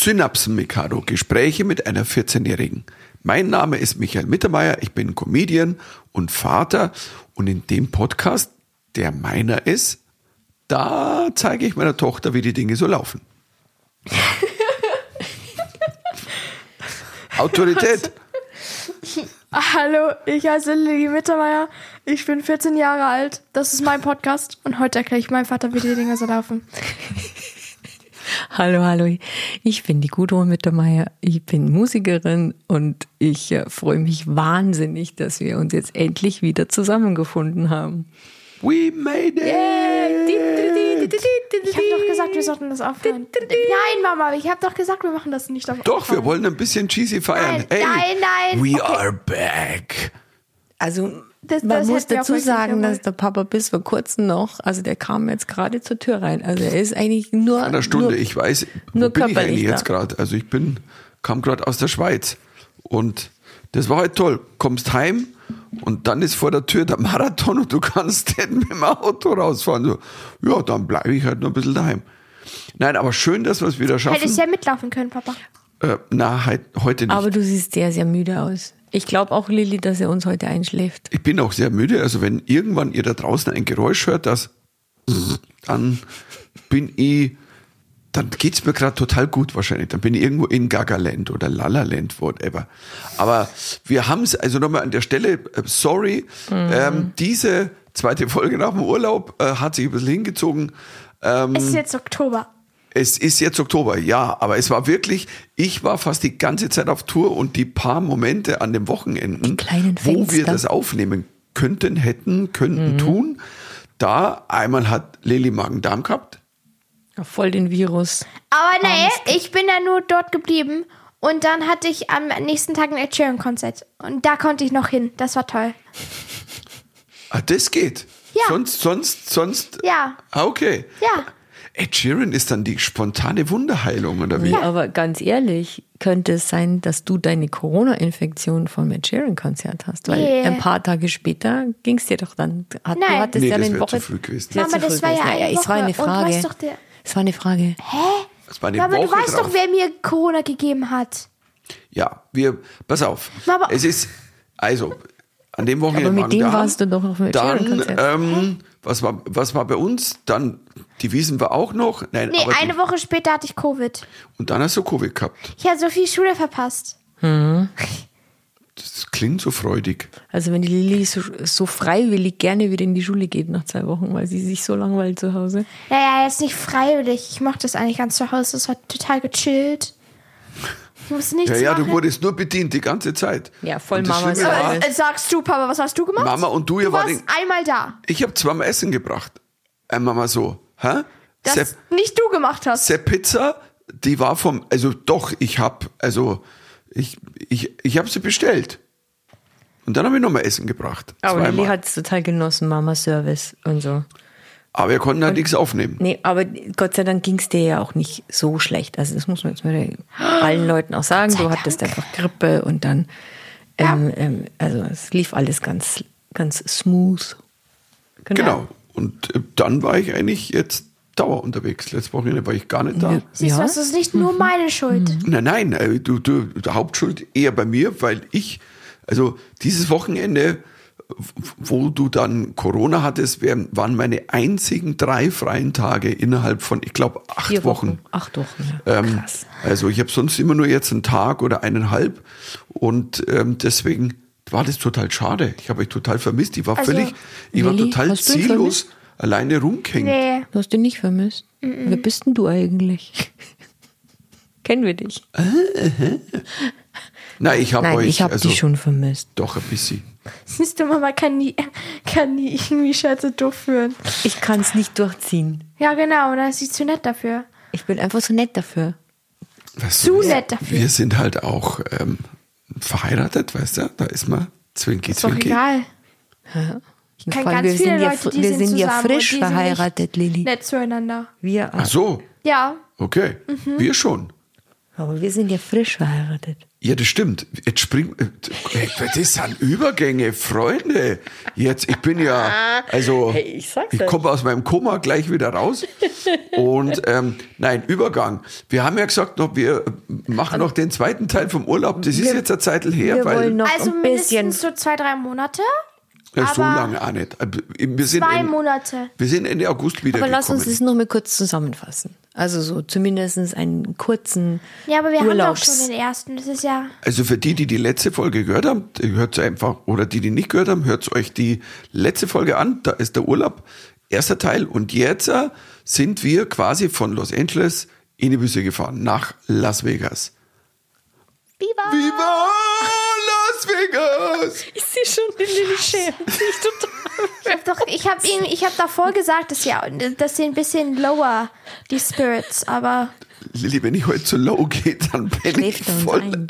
Synapsen Mikado, Gespräche mit einer 14-Jährigen. Mein Name ist Michael Mittermeier, ich bin Comedian und Vater und in dem Podcast, der meiner ist, da zeige ich meiner Tochter, wie die Dinge so laufen. Autorität. Hallo, ich heiße Lilly Mittermeier. Ich bin 14 Jahre alt. Das ist mein Podcast und heute erkläre ich meinem Vater, wie die Dinge so laufen. Hallo, hallo. Ich bin die Gudrun Mittermeier. Ich bin Musikerin und ich äh, freue mich wahnsinnig, dass wir uns jetzt endlich wieder zusammengefunden haben. We made it! Ich habe doch gesagt, wir sollten das aufhören. Nein, Mama, ich habe doch gesagt, wir machen das nicht auf Doch, wir wollen ein bisschen cheesy feiern. Nein, hey, nein, nein. We Okay. are back. Also Das- man das muss dazu sagen, dass der Papa bis vor kurzem noch, also der kam jetzt gerade zur Tür rein. Also er ist eigentlich nur Einer Stunde, Nur, ich weiß, wo nur bin ich körperlich eigentlich da. jetzt gerade? Also ich bin, kam gerade aus der Schweiz und das war halt toll. Kommst heim und dann ist vor der Tür der Marathon und du kannst nicht mit dem Auto rausfahren. So, ja, dann bleibe ich halt noch ein bisschen daheim. Nein, aber schön, dass wir es wieder schaffen. Hättest ja mitlaufen können, Papa. Äh, na, halt, heute nicht. aber du siehst sehr, sehr müde aus. Ich glaube auch, Lilly, dass er uns heute einschläft. ich bin auch sehr müde. Also wenn irgendwann ihr da draußen ein Geräusch hört, das dann bin ich, dann geht's mir gerade total gut wahrscheinlich. Dann bin ich irgendwo in Gagaland oder Lalaland, whatever. Aber wir haben es, also nochmal an der Stelle, äh, sorry, ähm, diese zweite Folge nach dem Urlaub äh, hat sich ein bisschen hingezogen. Ähm, Es ist jetzt Oktober. Es ist jetzt Oktober, ja, aber es war wirklich, ich war fast die ganze Zeit auf Tour und die paar Momente an den Wochenenden, wo wir das aufnehmen könnten, hätten, könnten Mhm. tun, da einmal hat Lilly Magen-Darm gehabt. Ja, Voll den Virus. Aber nee, ich bin ja nur dort geblieben. Und dann hatte ich am nächsten Tag ein Ed Sheeran-Konzert. Und da konnte ich noch hin. Das war toll. Ah, das geht. Ja. Sonst, sonst, sonst. Ja. Ah, okay. Ja. Ed Sheeran ist dann die spontane Wunderheilung, oder wie? Nee, aber ganz ehrlich, könnte es sein, dass du deine Corona-Infektion vom Ed Sheeran-Konzert hast? Weil Nee. ein paar Tage später ging es dir doch dann. Hat, Nein. Du hattest Nee, ja das eine wär Woche. zu früh gewesen. Mama, zu das war ja eine Es war eine. Und Frage. weißt doch, der- es war eine Frage. Das war eine Mama, Woche du weißt drauf. doch, wer mir Corona gegeben hat. Ja, wir, pass auf. Aber- es ist, also, an dem Wochenende. Aber mit dem warst du doch auf dem Ed Dann, Sheeran-Konzert. ähm, was war, was war bei uns? Dann, die Wiesen war auch noch. Nein, Nee, aber eine die, Woche später hatte ich Covid. Und dann hast du Covid gehabt. Ich habe so viel Schule verpasst. Das klingt so freudig. Also wenn die Lilly so, so freiwillig gerne wieder in die Schule geht nach zwei Wochen, weil sie sich so langweilt zu Hause. Naja, jetzt nicht freiwillig. Ich mochte das eigentlich ganz zu Hause. Das war total gechillt. Ich musste nichts Ja, ja, machen. du wurdest nur bedient die ganze Zeit. Ja, voll Und das Mamas Schlimme war, Aber, äh, sagst du, Papa, was hast du gemacht? Mama und du, ihr du wart warst in- einmal da. Ich habe zweimal Essen gebracht. Einmal mal so. Hä? Das Sepp, nicht du gemacht hast. Sepp Pizza, die war vom, also doch, ich habe, also ich, ich, ich habe sie bestellt. Und dann habe ich nochmal Essen gebracht. Aber Lilly Zweimal. hat es total genossen, Mama Service und so. Aber wir konnten halt nichts aufnehmen. Nee, aber Gott sei Dank ging es dir ja auch nicht so schlecht. Also das muss man jetzt mal allen Leuten auch sagen. Du hattest einfach Grippe und dann, ähm, ähm, also es lief alles ganz, ganz smooth. Genau. Und äh, dann war ich eigentlich jetzt Dauer unterwegs. Letztes Wochenende war ich gar nicht da. Siehst du, Ja. das ist nicht nur meine Schuld. Nein, nein, äh, du, du, die Hauptschuld eher bei mir, weil ich, also dieses Wochenende, wo du dann Corona hattest, waren meine einzigen drei freien Tage innerhalb von, ich glaube, acht Vier Wochen. Wochen. Acht Wochen, ja. Ähm, Krass. also ich habe sonst immer nur jetzt einen Tag oder eineinhalb und ähm, deswegen war das total schade. Ich habe euch total vermisst. Ich war Also, völlig, ich war Lilly, total ziellos alleine rumgehängt. Nee. Du hast ihn nicht vermisst. Wer bist denn du eigentlich? Kennen wir dich? Nein, ich habe euch ich habe also, dich schon vermisst. doch ein bisschen. Siehst du, Mama kann nie, kann nie irgendwie Scherze durchführen. Ich kann es nicht durchziehen. Ja, genau, da ist sie zu nett dafür. Ich bin einfach so nett dafür. Weißt Zu wir- nett dafür. Wir sind halt auch ähm, verheiratet, weißt du? Da ist man Zwinki, Ist doch Zwinki. egal. Ich Ich kann ganz wir viele sind ja, Leute, die wir sind, sind ja zusammen und frisch die sind verheiratet, nicht Lilly. Nett zueinander. Wir Ach so, Ja, okay. Mhm. Wir schon. Aber wir sind ja frisch verheiratet. Ja, das stimmt. Jetzt springt, äh, das sind Übergänge, Freunde. Jetzt, ich bin ja, also, Hey, ich ich komme aus meinem Koma gleich wieder raus. Und ähm, nein, Übergang. Wir haben ja gesagt, noch, wir machen noch den zweiten Teil vom Urlaub. Das ist Wir- jetzt eine Zeit her, wir weil wollen noch Also ein bisschen. mindestens so zwei, drei Monate. Ja, so lange auch nicht. Wir sind, Zwei in, Monate. wir sind Ende August wieder Aber lass uns das noch mal kurz zusammenfassen. Also so zumindest einen kurzen Ja, aber wir haben doch Urlaubs schon den ersten. Das ist ja. Also für die, die die letzte Folge gehört haben, hört einfach, oder die, die nicht gehört haben, hört euch die letzte Folge an. Da ist der Urlaub, erster Teil. Und jetzt äh, sind wir quasi von Los Angeles in die Wüste gefahren, nach Las Vegas. Viva! Viva Las Vegas! Ich sehe schon den Lilly schämt sich total. Ich hab doch, ich habe ihm, ich habe davor gesagt, dass ja, dass sie ein bisschen lower die Spirits, aber Lilly, wenn ich heute zu low gehe, dann bin ich voll ein.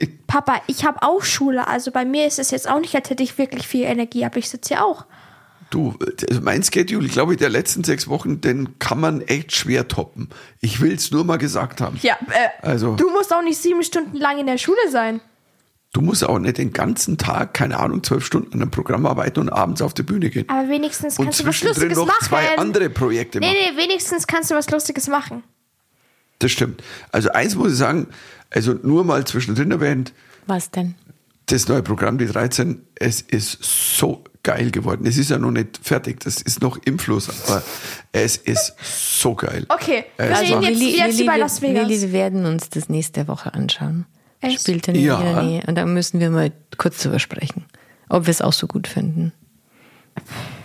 ein. Papa, ich habe auch Schule, also bei mir ist es jetzt auch nicht, als hätte ich wirklich viel Energie, aber ich sitze ja auch. Du, also mein Schedule, glaube ich, der letzten sechs Wochen, den kann man echt schwer toppen. Ich will es nur mal gesagt haben. Ja, äh, Also- du musst auch nicht sieben Stunden lang in der Schule sein. Du musst auch nicht den ganzen Tag, keine Ahnung, zwölf Stunden an einem Programm arbeiten und abends auf die Bühne gehen. Aber wenigstens Und kannst du was zwischendrin Lustiges noch machen. zwei andere Projekte nee, machen. nee, wenigstens kannst du was Lustiges machen. Das stimmt. Also eins muss ich sagen, also nur mal zwischendrin erwähnt, Was denn? das neue Programm, die 13, es ist so geil geworden. Es ist ja noch nicht fertig, das ist noch im Fluss, aber es ist so geil. Okay, wir reden war- jetzt, jetzt über wir- Las Vegas. Lilly, wir werden uns das nächste Woche anschauen. Echt? Spielt dann Ja. in der Nähe. Und da müssen wir mal kurz drüber sprechen, ob wir es auch so gut finden.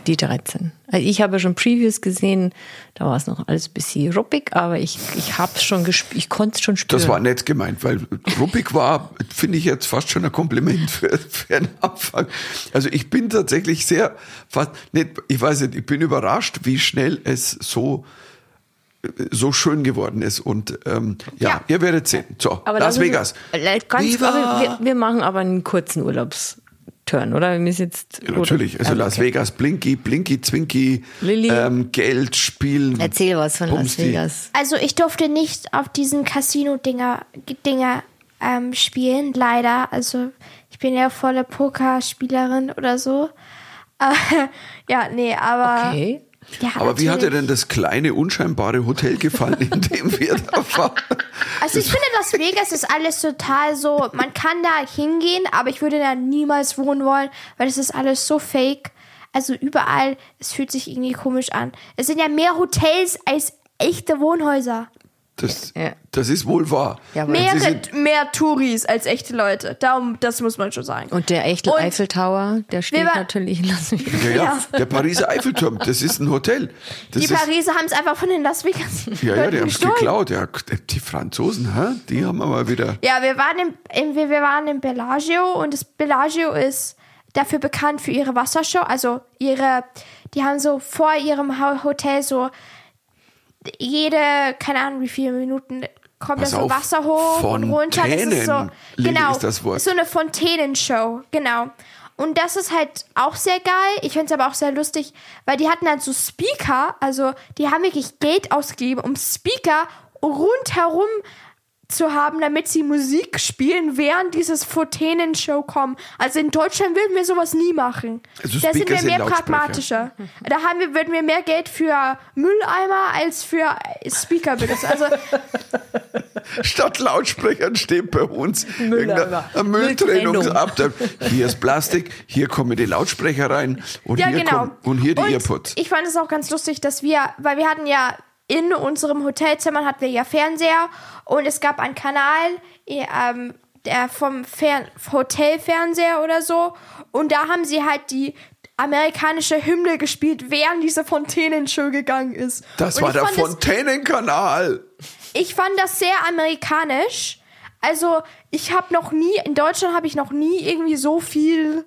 Die 13. Also ich habe schon Previews gesehen, da war es noch alles ein bisschen ruppig, aber ich, ich habe es schon gespürt, ich konnte es schon spüren. Das war nett gemeint, weil ruppig war, finde ich jetzt fast schon ein Kompliment für, für einen Anfang. Also ich bin tatsächlich sehr, fast, nicht, ich weiß nicht, ich bin überrascht, wie schnell es so so schön geworden ist und ähm, ja, Ja. ihr werdet sehen. So, Aber Las Vegas. Ganz, wir, wir machen aber einen kurzen Urlaubsturn, oder? Wir müssen jetzt. Ja, natürlich, also oder- Las okay. Vegas, Blinky, Blinky, Zwinky, Lilly. ähm, Geld, Spielen. Erzähl was von Las. Vegas. Also ich durfte nicht auf diesen Casino-Dinger Dinger, ähm, spielen, leider. Also ich bin ja volle Pokerspielerin oder so. Äh, ja, nee, aber. Okay. Ja, Aber wie hat dir denn das kleine, unscheinbare Hotel gefallen, in dem wir da waren? Also ich finde, Las Vegas ist alles total so, man kann da hingehen, aber ich würde da niemals wohnen wollen, weil es ist alles so fake. Also überall, es fühlt sich irgendwie komisch an. Es sind ja mehr Hotels als echte Wohnhäuser. Das, Ja. das ist wohl wahr. Ja, aber- Mehr, sind- mehr Touris als echte Leute. Darum, das muss man schon sagen. Und der echte Und Eiffel-Tower, der steht natürlich in Las Vegas. Ja, ja, der Pariser Eiffelturm, das ist ein Hotel. Das Die ist, Pariser haben es einfach von den Las Vegas. ja, ja, die haben es gestohlen. geklaut. Ja, die Franzosen, hä? die haben wir mal wieder. Ja, wir waren im, im, wir, waren im Bellagio und das Bellagio ist dafür bekannt für ihre Wassershow. Also ihre, die haben so vor ihrem Ho- Hotel so jede, keine Ahnung wie viele Minuten kommt Pass da so Wasser hoch und runter. Das ist so, genau, ist das Wort. so eine Fontänenshow, genau. Und das ist halt auch sehr geil. Ich finde es aber auch sehr lustig, weil die hatten dann so Speaker, also die haben wirklich Geld ausgegeben, um Speaker rundherum zu haben, damit sie Musik spielen, während dieses Fontänenshow kommt. Also in Deutschland würden wir sowas nie machen. Also da sind wir mehr pragmatischer. Da haben wir, würden wir mehr Geld für Mülleimer als für Speaker benutzen. Also Statt Lautsprechern steht bei uns Mülleimer. irgendein Mülltrennungsabteilung. Hier ist Plastik, hier kommen die Lautsprecher rein und Ja, hier genau. kommen und hier die Earpods. Ich fand es auch ganz lustig, dass wir, weil wir hatten ja in unserem Hotelzimmer hatten wir ja Fernseher und es gab einen Kanal, ähm, der vom Fern Hotelfernseher oder so und da haben sie halt die amerikanische Hymne gespielt, während diese Fontänenshow gegangen ist. Das und war der Fontänenkanal. ich fand das sehr amerikanisch. Also, ich habe noch nie, in Deutschland habe ich noch nie irgendwie so viel.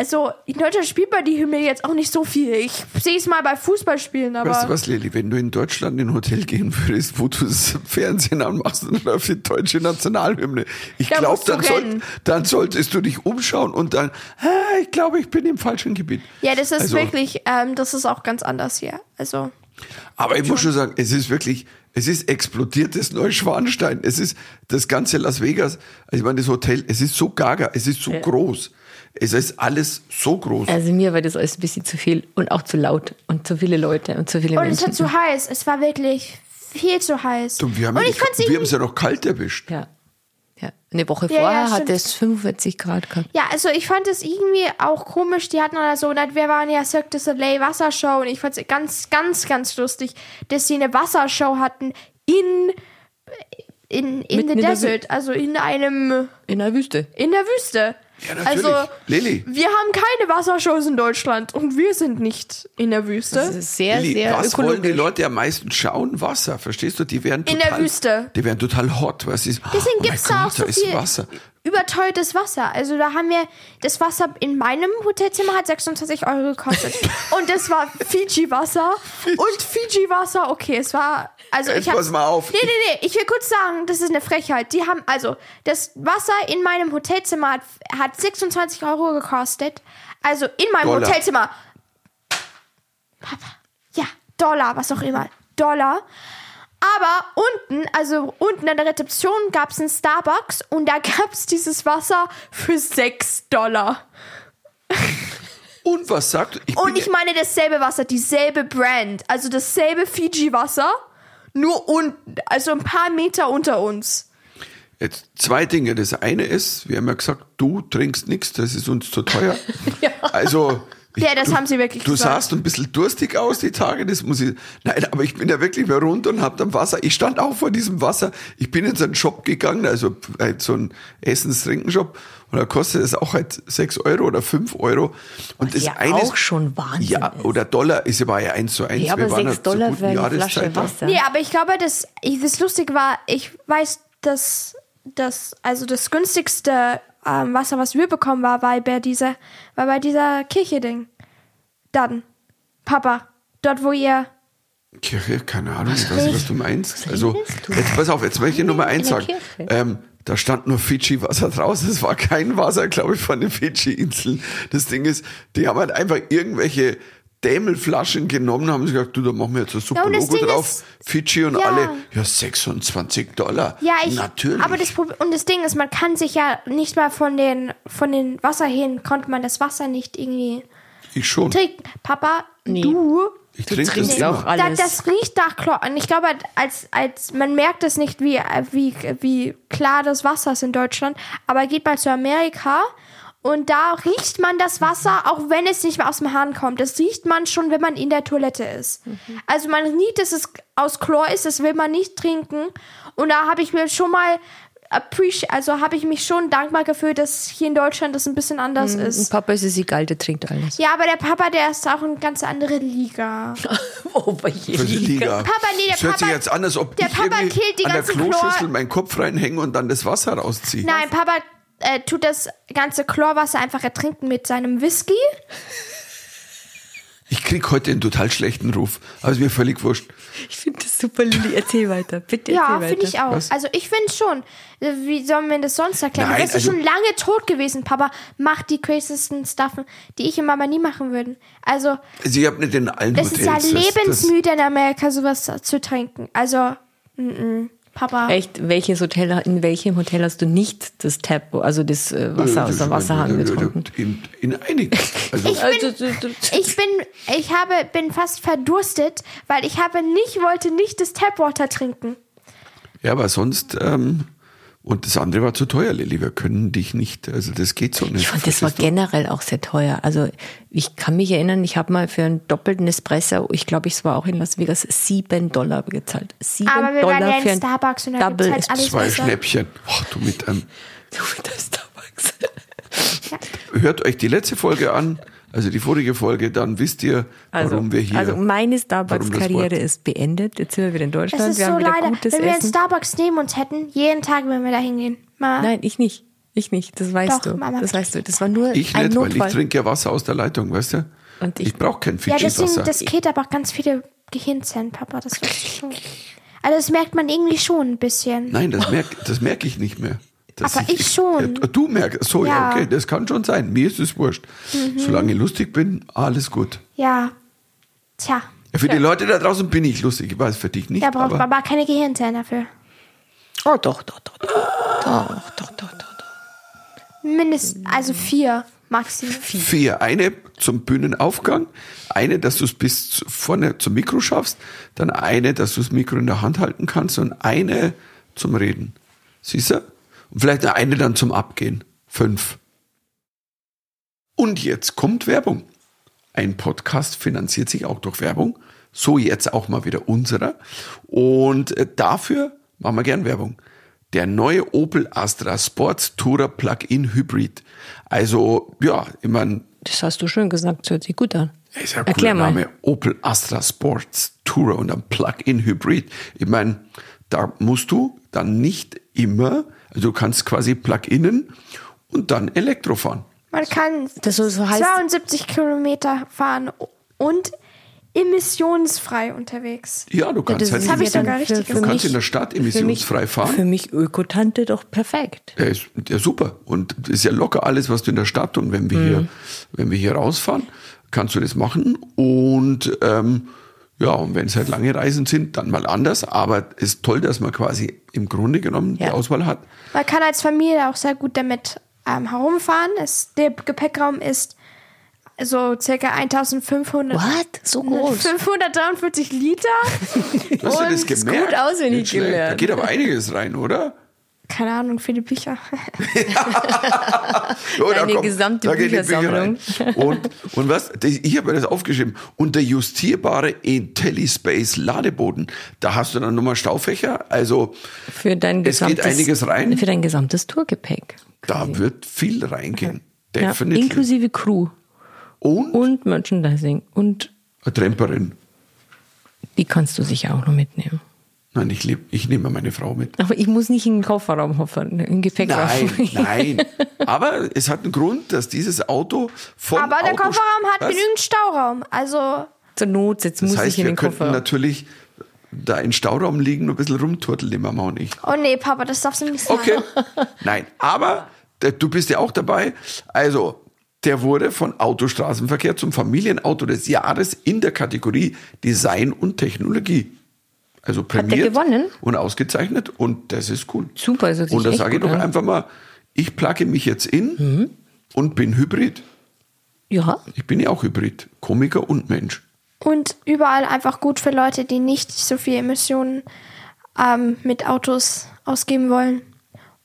Also, in Deutschland spielt man die Hymne jetzt auch nicht so viel. Ich sehe es mal bei Fußballspielen, aber. Weißt du was, Lilly, wenn du in Deutschland in ein Hotel gehen würdest, wo du das Fernsehen anmachst und läuft die deutsche Nationalhymne, ich Da glaube, dann, soll, dann solltest du dich umschauen und dann, ah, ich glaube, ich bin im falschen Gebiet. ja, das ist Also- wirklich, ähm, das ist auch ganz anders hier. Also, Aber ich muss schon sagen, es ist wirklich, Es ist explodiertes Neuschwanstein. Es ist das ganze Las Vegas. Also ich meine, das Hotel, es ist so gaga, es ist so groß. Es ist alles so groß. Also mir war das alles ein bisschen zu viel und auch zu laut und zu viele Leute und zu viele Und es Menschen. war zu heiß. Es war wirklich viel zu heiß. Du, wir haben und ja es ja noch kalt erwischt. ja. ja. Eine Woche Ja, ja, vorher hatte stimmt. es 45 Grad gehabt. Ja, also ich fand es irgendwie auch komisch. Die hatten oder so, und wir waren ja Cirque du Soleil Wassershow und ich fand es ganz, ganz, ganz lustig, dass sie eine Wassershow hatten in, in, in Mitten the in der Desert, also in einem, In der Wüste. in der Wüste. Ja, natürlich. Also, Lilly. wir haben keine Wassershows in Deutschland und wir sind nicht in der Das Wüste. ist sehr, Lilly, sehr was wollen die ökologisch. Leute am meisten schauen? Wasser, verstehst du? Die werden In total, der Wüste. Die werden total hot. Was ist? Deswegen oh gibt's mein da auch so viel Wasser. überteuertes Wasser. Also da haben wir, das Wasser in meinem Hotelzimmer hat 26 Euro gekostet. und das war Fiji-Wasser. Und Fiji-Wasser, okay, es war, also Jetzt ich pass mal auf. Nee, nee, nee, ich will kurz sagen, das ist eine Frechheit. Die haben, also, das Wasser in meinem Hotelzimmer hat, hat 26 Euro gekostet. Also in meinem Dollar. Hotelzimmer. Papa, ja, Dollar, was auch immer. Dollar. Aber unten, also unten an der Rezeption gab es einen Starbucks und da gab es dieses Wasser für 6 Dollar. Und was sagt? Ich Und ich meine dasselbe Wasser, dieselbe Brand. Also dasselbe Fiji-Wasser, nur unten, also ein paar Meter unter uns. Jetzt zwei Dinge. Das eine ist, wir haben ja gesagt, du trinkst nichts, das ist uns zu teuer. Also. Ich- Ja, das du, haben sie wirklich Du gesagt. sahst ein bisschen durstig aus die Tage, das muss ich. Nein, aber ich bin ja wirklich mal runter und hab dann Wasser. Ich stand auch vor diesem Wasser. Ich bin in so einen Shop gegangen, also halt so einen Essens-Trinken-Shop. Und da kostet es auch halt sechs Euro oder fünf Euro. Und das ja eine auch schon Wahnsinn Ja, ist. oder Dollar ist aber ja eins zu eins. Ja, aber Wir waren 6 ja zur Dollar für eine Flasche Jahreszeit da. Wasser. Nee, aber ich glaube, das, ich- das Lustige war, ich weiß, dass das, also das günstigste ähm, Wasser, was wir bekommen, war, war bei dieser, war bei dieser Kirche-Ding. Dann, Papa, dort, wo ihr, Kirche, keine Ahnung, ich weiß nicht, was du meinst. Also, redest du? jetzt pass auf, jetzt möchte ich Nummer eins sagen. Ähm, da stand nur Fidschi-Wasser draus. Es war kein Wasser, glaube ich, von den Fidschi-Inseln. Das Ding ist, die haben halt einfach irgendwelche Dämelflaschen genommen, haben sie gesagt, du, da machen wir jetzt ein super das Logo Ding drauf. ist- Fidschi und Ja. alle, ja, 26 Dollar. ja, ich, Natürlich. aber das Problem, und das Ding ist, man kann sich ja nicht mal von den, von den Wasserhähnen, konnte man das Wasser nicht irgendwie ich schon. trinken. Papa, Nee. du, Ich Du trinke das trinkst immer. auch Da, alles. das riecht nach Chlor. Und ich glaube, als, als man merkt es nicht, wie, wie, wie klar das Wasser ist in Deutschland. Aber geht mal zu Amerika und da riecht man das Wasser, auch wenn es nicht mehr aus dem Hahn kommt. Das riecht man schon, wenn man in der Toilette ist. Also man riecht, dass es aus Chlor ist, das will man nicht trinken. Und da habe ich mir schon mal appreciate, also habe ich mich schon dankbar gefühlt, dass hier in Deutschland das ein bisschen anders Und ist. Papa ist es egal, der trinkt alles. Ja, aber der Papa, der ist auch eine ganz andere Liga. Oh, bei je Für die Liga. Papa, nee, der das hört sich Papa- jetzt an, als ob der ich Papa killt die an der Kloschüssel Chlor- meinen Kopf reinhänge und dann das Wasser rausziehe. Nein, Papa äh, tut das ganze Chlorwasser einfach ertrinken mit seinem Whisky. Ich krieg heute einen total schlechten Ruf. Aber ist mir völlig wurscht. Ich finde das super, Lilly. Erzähl weiter. Bitte Ja, erzähl finde weiter. ich auch. Was? Also ich finde schon. Äh, Wie sollen wir das sonst erklären? Nein, du bist also- schon lange tot gewesen, Papa. Macht die crazysten Stuffen, die ich und Mama nie machen würden. Also Also ich habe nicht in allen es ist Hotels. ja das- das- lebensmüde in Amerika, sowas zu trinken. Also, mm -mm. Papa. Echt, welches Hotel, in welchem Hotel hast du nicht das Tap, also das äh, Wasser aus dem Wasserhahn getrunken? In, in einigen. Also, Also, du- du- Ich bin, ich habe, bin fast verdurstet, weil ich habe nicht, wollte nicht das Tapwater trinken. ja, aber sonst, ähm, und das andere war zu teuer, Lilly. Wir können dich nicht, also das geht so nicht. Ich fand, das war du? generell auch sehr teuer. Also ich kann mich erinnern, ich habe mal für einen doppelten Espresso, ich glaube, ich war auch in Las Vegas, sieben Dollar gezahlt. Sieben Aber wir Dollar waren ja für in ein Starbucks und Double halt alles Zwei besser. Schnäppchen. Ach, du mit einem. Du mit der Starbucks. Hört euch die letzte Folge an, also die vorige Folge, dann wisst ihr, Also, warum wir hier. also meine Starbucks-Karriere ist beendet. Jetzt sind wir wieder in Das Deutschland. ist wir so haben wieder leider. gutes Wenn wir einen Essen. Starbucks neben uns hätten, jeden Tag würden wir da hingehen. Nein, ich nicht. Ich nicht. Das weißt Doch, du. Mama. Das weißt du. Das war nur Ich ein nicht, weil ich Notfall. trinke ja Wasser aus der Leitung, weißt du? Und ich ich- brauche kein ja, deswegen, das geht aber auch ganz viele Gehirnzellen, Papa. Das weißt du schon. Also das merkt man irgendwie schon ein bisschen. Nein, das merke das merk ich nicht mehr. Dass Aber ich schon. Ja, du merkst, so, ja. Ja. Mhm. okay, das kann schon sein. Mir ist es wurscht. Solange ich lustig bin, alles gut. Ja. Tja. Für die Leute da draußen bin ich lustig. Ich weiß für dich nicht. Da braucht aber Baba keine Gehirnzellen dafür. Oh, doch, doch, doch. Doch, doch, doch, doch. doch. Mindestens, also vier maximal. vier. Eine zum Bühnenaufgang, eine, dass du es bis vorne zum Mikro schaffst, dann eine, dass du das Mikro in der Hand halten kannst und eine zum Reden. Siehst du? Und vielleicht eine dann zum Abgehen. Fünf. Und jetzt kommt Werbung. Ein Podcast finanziert sich auch durch Werbung. So jetzt auch mal wieder unserer. Und äh, dafür machen wir gern Werbung. Der neue Opel Astra Sports Tourer Plug-in Hybrid. Also, ja, ich meine, Das hast du schön gesagt, das hört sich gut an. ist ja ein Erklär cooler mal. Name. Opel Astra Sports Tourer und ein Plug-in Hybrid. Ich meine, da musst du dann nicht immer, also du kannst quasi Plug-innen und dann Elektro fahren. Man kann Das so- so heißt- 72 Kilometer fahren und emissionsfrei unterwegs. Ja, du kannst Das halt ist hab ich ja richtig für, Du für kannst mich, in der Stadt für mich, emissionsfrei fahren. Für mich Ökotante doch perfekt. Ja, ist ja super. Und das ist ja locker alles, was du in der Stadt und wenn wir Mhm. hier, wenn wir hier rausfahren, kannst du das machen. Und ähm, ja, und wenn es halt lange Reisen sind, dann mal anders. Aber es ist toll, dass man quasi im Grunde genommen die Ja. Auswahl hat. Man kann als Familie auch sehr gut damit ähm, herumfahren. Es, der Gepäckraum ist so circa 1500. What? So groß? 543 Liter. Hast du das gemerkt? gut auswendig Nicht schlecht. Da gelernt. geht aber einiges rein, oder? Keine Ahnung, viele Bücher. Oh, da Deine gesamte Bücher Büchersammlung. rein. Und, und was? Ich habe mir das aufgeschrieben. Und der justierbare IntelliSpace Ladeboden. Da hast du dann nochmal Staufächer. Also Für dein Es geht einiges rein. Für dein gesamtes Tourgepäck. da wird viel reingehen. Ja, Definitiv. inklusive Crew und und Merchandising. Und eine Tramperin. die kannst du sicher auch noch mitnehmen. Nein, ich, lieb, ich nehme meine Frau mit. Aber ich muss nicht in den Kofferraum hoffen, im Gepäckraum. Nein, nein. Aber es hat einen Grund, dass dieses Auto vom Aber der Auto Kofferraum hat Was? genügend Stauraum. Also, Zur Not, jetzt Das muss heißt, ich in wir den könnten Kofferraum. natürlich da in Stauraum liegen und ein bisschen rumturteln, die Mama und ich. oh nee, Papa, das darfst du nicht sagen. Okay. Nein, aber du bist ja auch dabei. Also, der wurde von Autostraßenverkehr zum Familienauto des Jahres in der Kategorie Design und Technologie. Also prämiert gewonnen? und ausgezeichnet und das ist cool. Super, sich Und da sage ich doch an. einfach mal, ich plugge mich jetzt in Mhm. und bin Hybrid. Ja, Ich bin ja auch Hybrid, Komiker und Mensch. Und überall einfach gut für Leute, die nicht so viel Emissionen ähm, mit Autos ausgeben wollen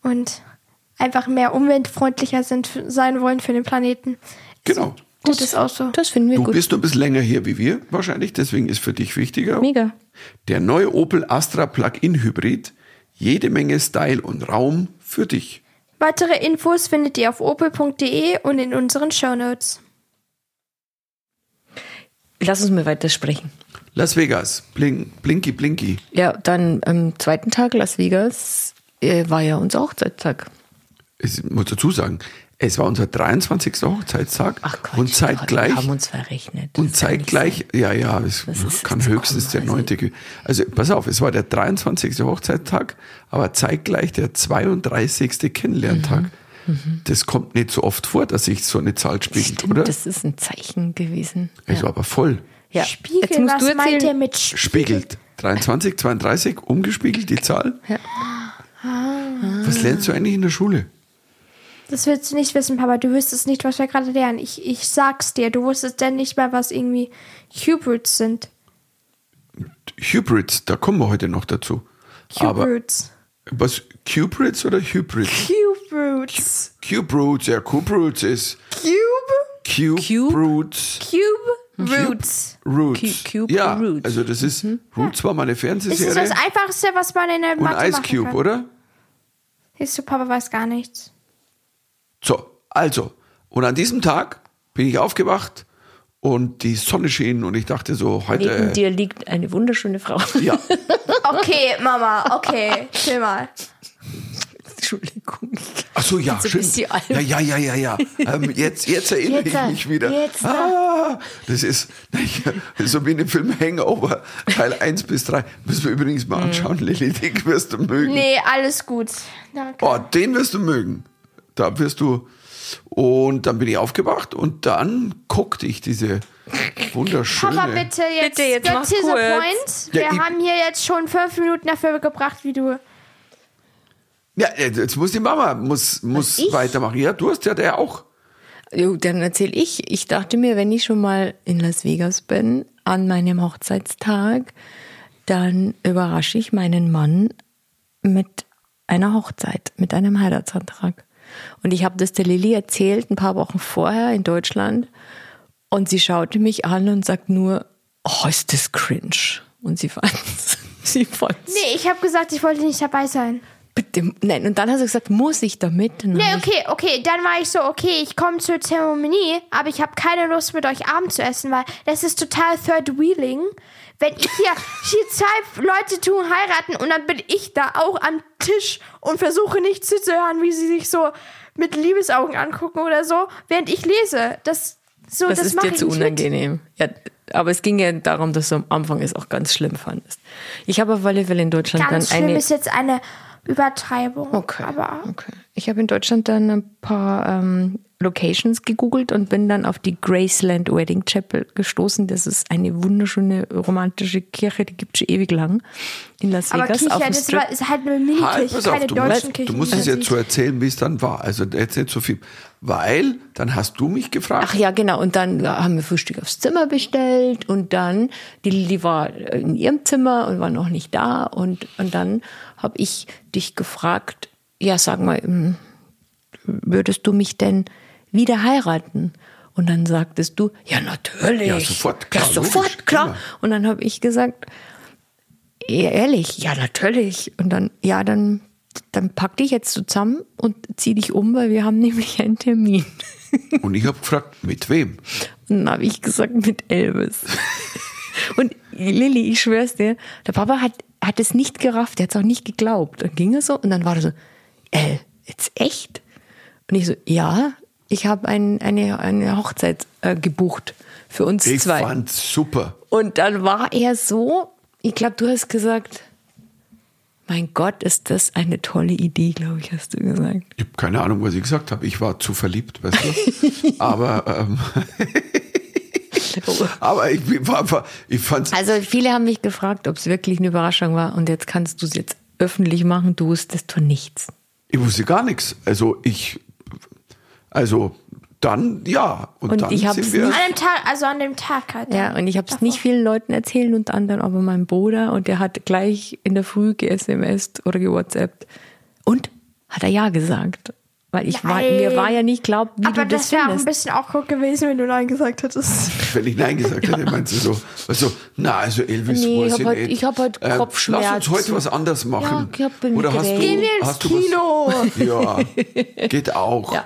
und einfach mehr umweltfreundlicher sind, sein wollen für den Planeten. Genau. Gutes Auto. das finden wir Du gut. bist nur ein bisschen länger hier wie wir wahrscheinlich, deswegen ist für dich wichtiger. Mega. Der neue Opel Astra Plug-in Hybrid. Jede Menge Style und Raum für dich. Weitere Infos findet ihr auf opel.de und in unseren Shownotes. Lass uns mal weiter sprechen. Las Vegas. Blink, blinky, blinky. Ja, dann am zweiten Tag Las Vegas äh, war ja unser Hochzeitstag. Ich muss dazu sagen, es war unser 23. Hochzeitstag Ach Gott, und zeitgleich wir haben uns verrechnet. Das und zeitgleich, ja, ja, es Das kann höchstens der also- neunte. ge- Also pass auf, es war der 23. Hochzeitstag, aber zeitgleich der 32. Kennenlerntag. Mhm, Das kommt nicht so oft vor, dass sich so eine Zahl spiegelt, Stimmt, oder? das ist ein Zeichen gewesen. Es war aber voll. Ja. Spiegel, Jetzt musst was du meint ihr mit Spiegel? Spiegelt. 23, 32, umgespiegelt die Zahl. Was lernst du eigentlich in der Schule? Das willst du nicht wissen, Papa. Du wüsstest nicht, was wir gerade lernen. Ich, ich sag's dir. Du wusstest denn nicht mal, was irgendwie Hybrids sind. Hybrids, da kommen wir heute noch dazu. Hybrids. was, Cubrids oder Hybrids? Hybrids. Cubroots, ja, Cubroots ist Cube? Cubroots. Cube Roots. Roots. Cu- Cube ja, Roots. also das ist, Roots war meine Das ist Fernsehserie. das Einfachste, was man in der und Mathe Ice machen Cube, kann. oder? Siehst du, Papa weiß gar nichts. So, also, und an diesem Tag bin ich aufgewacht und die Sonne schien und ich dachte so, Neben heute, dir liegt eine wunderschöne Frau. ja, Okay, Mama, okay, chill mal. Entschuldigung. ach so, ja, So stimmt. Ja, ja, ja, ja, ja. Ähm, jetzt, jetzt erinnere Jetzt, ich mich wieder. jetzt, ah, das ist so wie in dem Film Hangover, Teil 1 bis 3. Müssen wir übrigens mal anschauen, Lilly, den wirst du mögen. Nee, alles gut. Danke. Oh, den wirst du mögen. Da wirst du, Und dann bin ich aufgewacht und dann guckte ich diese wunderschöne. Papa, bitte jetzt, Bitte, jetzt get mach's to the kurz. point. Wir Ja, haben hier jetzt schon fünf Minuten dafür gebracht, wie du. Ja, jetzt muss die Mama muss, muss ich? weitermachen. Ja, du hast ja der auch. Jo, dann erzähle ich. Ich dachte mir, wenn ich schon mal in Las Vegas bin, an meinem Hochzeitstag, dann überrasche ich meinen Mann mit einer Hochzeit, mit einem Heiratsantrag. Und ich habe das der Lilly erzählt, ein paar Wochen vorher in Deutschland. Und sie schaute mich an und sagt nur, oh, ist das cringe. Und sie fand's. Sie. Nee, ich habe gesagt, ich wollte nicht dabei sein. Bitte, nein. Und dann hat sie gesagt, muss ich damit? Dann Nee, okay, okay, dann war ich so, okay, ich komme zur Zeremonie, aber ich habe keine Lust mit euch Abend zu essen, weil das ist total Third Wheeling. Wenn ich hier, hier zwei Leute tun heiraten und dann bin ich da auch am Tisch und versuche nicht zuzuhören, wie sie sich so mit Liebesaugen angucken oder so, während ich lese. Das so, Das, das, ist dir zu unangenehm. Ja, aber es ging ja darum, dass du am Anfang es auch ganz schlimm fandest. Ich habe auf alle Fälle in Deutschland Ganz dann schlimm eine. ist jetzt eine Übertreibung. Okay, Aber okay. Ich habe in Deutschland dann ein paar ähm, Locations gegoogelt und bin dann auf die Graceland Wedding Chapel gestoßen. Das ist eine wunderschöne romantische Kirche, die gibt es schon ewig lang in Las aber Vegas. Kirche, auf dem das war, ist halt eine Mini-Kirche, Halt, keine du deutschen musst, Kirchen. du musst es jetzt so erzählen, wie es dann war. Also jetzt nicht so viel. Weil, dann hast du mich gefragt. Ach ja, genau. Und dann ja, haben wir Frühstück aufs Zimmer bestellt und dann, die Lili war in ihrem Zimmer und war noch nicht da. Und, und dann habe ich dich gefragt, ja, sag mal, hm, würdest du mich denn wieder heiraten? Und dann sagtest du, ja, natürlich. Ja, sofort, klar, Ja, sofort, logisch, klar. immer. Und dann habe ich gesagt, ja, ehrlich, ja, natürlich. Und dann, ja, dann, dann pack dich jetzt zusammen und zieh dich um, weil wir haben nämlich einen Termin. Und ich habe gefragt, mit wem? Und dann habe ich gesagt, mit Elvis. Und Lilly, ich schwör's dir, der Papa hat, hat es nicht gerafft, er hat es auch nicht geglaubt. Dann ging er so und dann war er so, äh, jetzt echt? Und ich so, ja, ich habe ein, eine, eine Hochzeit äh, gebucht für uns Ich zwei. fand's super. Und dann war er so, ich glaube, du hast gesagt, mein Gott, ist das eine tolle Idee, glaube ich, hast du gesagt. Ich habe keine Ahnung, was ich gesagt habe. Ich war zu verliebt, weißt du. aber ähm, aber ich, war, ich fand's Also viele haben mich gefragt, ob es wirklich eine Überraschung war und jetzt kannst du es jetzt öffentlich machen, du wusstest von nichts. Ich wusste gar nichts. Also ich, also dann ja. Und, Und dann ich hab's sind wir. nicht- An dem Tag, also an dem Tag halt. Ja, und ich habe es nicht vielen Leuten erzählt, unter anderem aber meinem Bruder und der hat gleich in der Früh ge-SMSt oder ge-WhatsAppt und hat er ja gesagt. Weil ich war, mir war ja nicht klar, wie Aber du das, das wäre auch ein bisschen awkward gewesen, wenn du Nein gesagt hättest. Wenn ich Nein gesagt hätte, meinst du so, also, na, also Elvis Nee, ich ich hab heute- ich hab heute Lass uns Kopfschmerzen. heute was anderes machen. Ja, ich hab Oder hast du. Gehen wir ins hast du Kino. Was, ja, geht auch. Ja.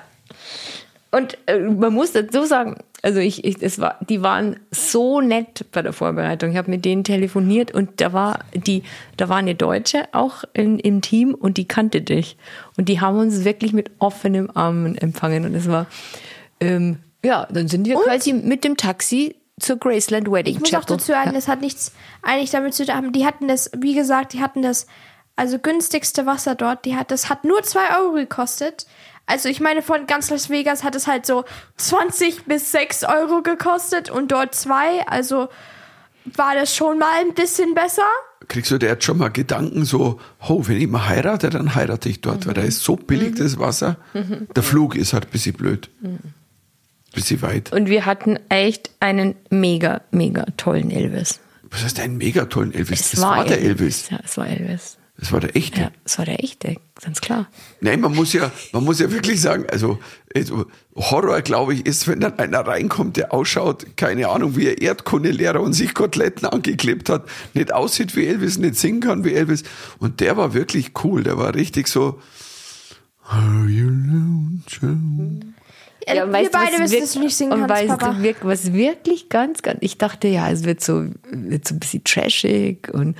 Und äh, man muss dazu sagen, also ich, ich es war, die waren so nett bei der Vorbereitung. Ich habe mit denen telefoniert und da war die, da war eine Deutsche auch in, im Team und die kannte dich und die haben uns wirklich mit offenem Armen empfangen und es war ähm, ja, dann sind wir quasi mit dem Taxi zur Graceland Wedding Ich muss auch dazu sagen, das hat nichts eigentlich damit zu tun. Die hatten das, wie gesagt, die hatten das, also günstigste Wasser dort. Die hat, das hat nur 2 Euro gekostet. Also ich meine, von ganz Las Vegas hat es halt so 20 bis 6 Euro gekostet und dort 2. Also war das schon mal ein bisschen besser. Kriegst du dir jetzt schon mal Gedanken so, oh, wenn ich mal heirate, dann heirate ich dort, weil da ist so billig das Wasser. Der Flug ist halt ein bisschen blöd. Bisschen weit. und wir hatten echt einen mega, mega tollen Elvis. Was heißt ein mega tollen Elvis? Es das war, der Elvis. Ja, es war Elvis. Das war der echte. Ja, es war der echte, ganz klar. Nein, man muss ja, man muss ja wirklich sagen, also, also Horror, glaube ich, ist, wenn dann einer reinkommt, der ausschaut, keine Ahnung, wie ein Erdkundelehrer und sich Koteletten angeklebt hat, nicht aussieht wie Elvis, nicht singen kann wie Elvis. Und der war wirklich cool, der war richtig so. Are you alone, und wir weißt du, beide was wissen, dass du nicht singen und kannst, weißt Papa. Was wirklich ganz, ganz, ich dachte ja, es wird so, wird so ein bisschen trashig und,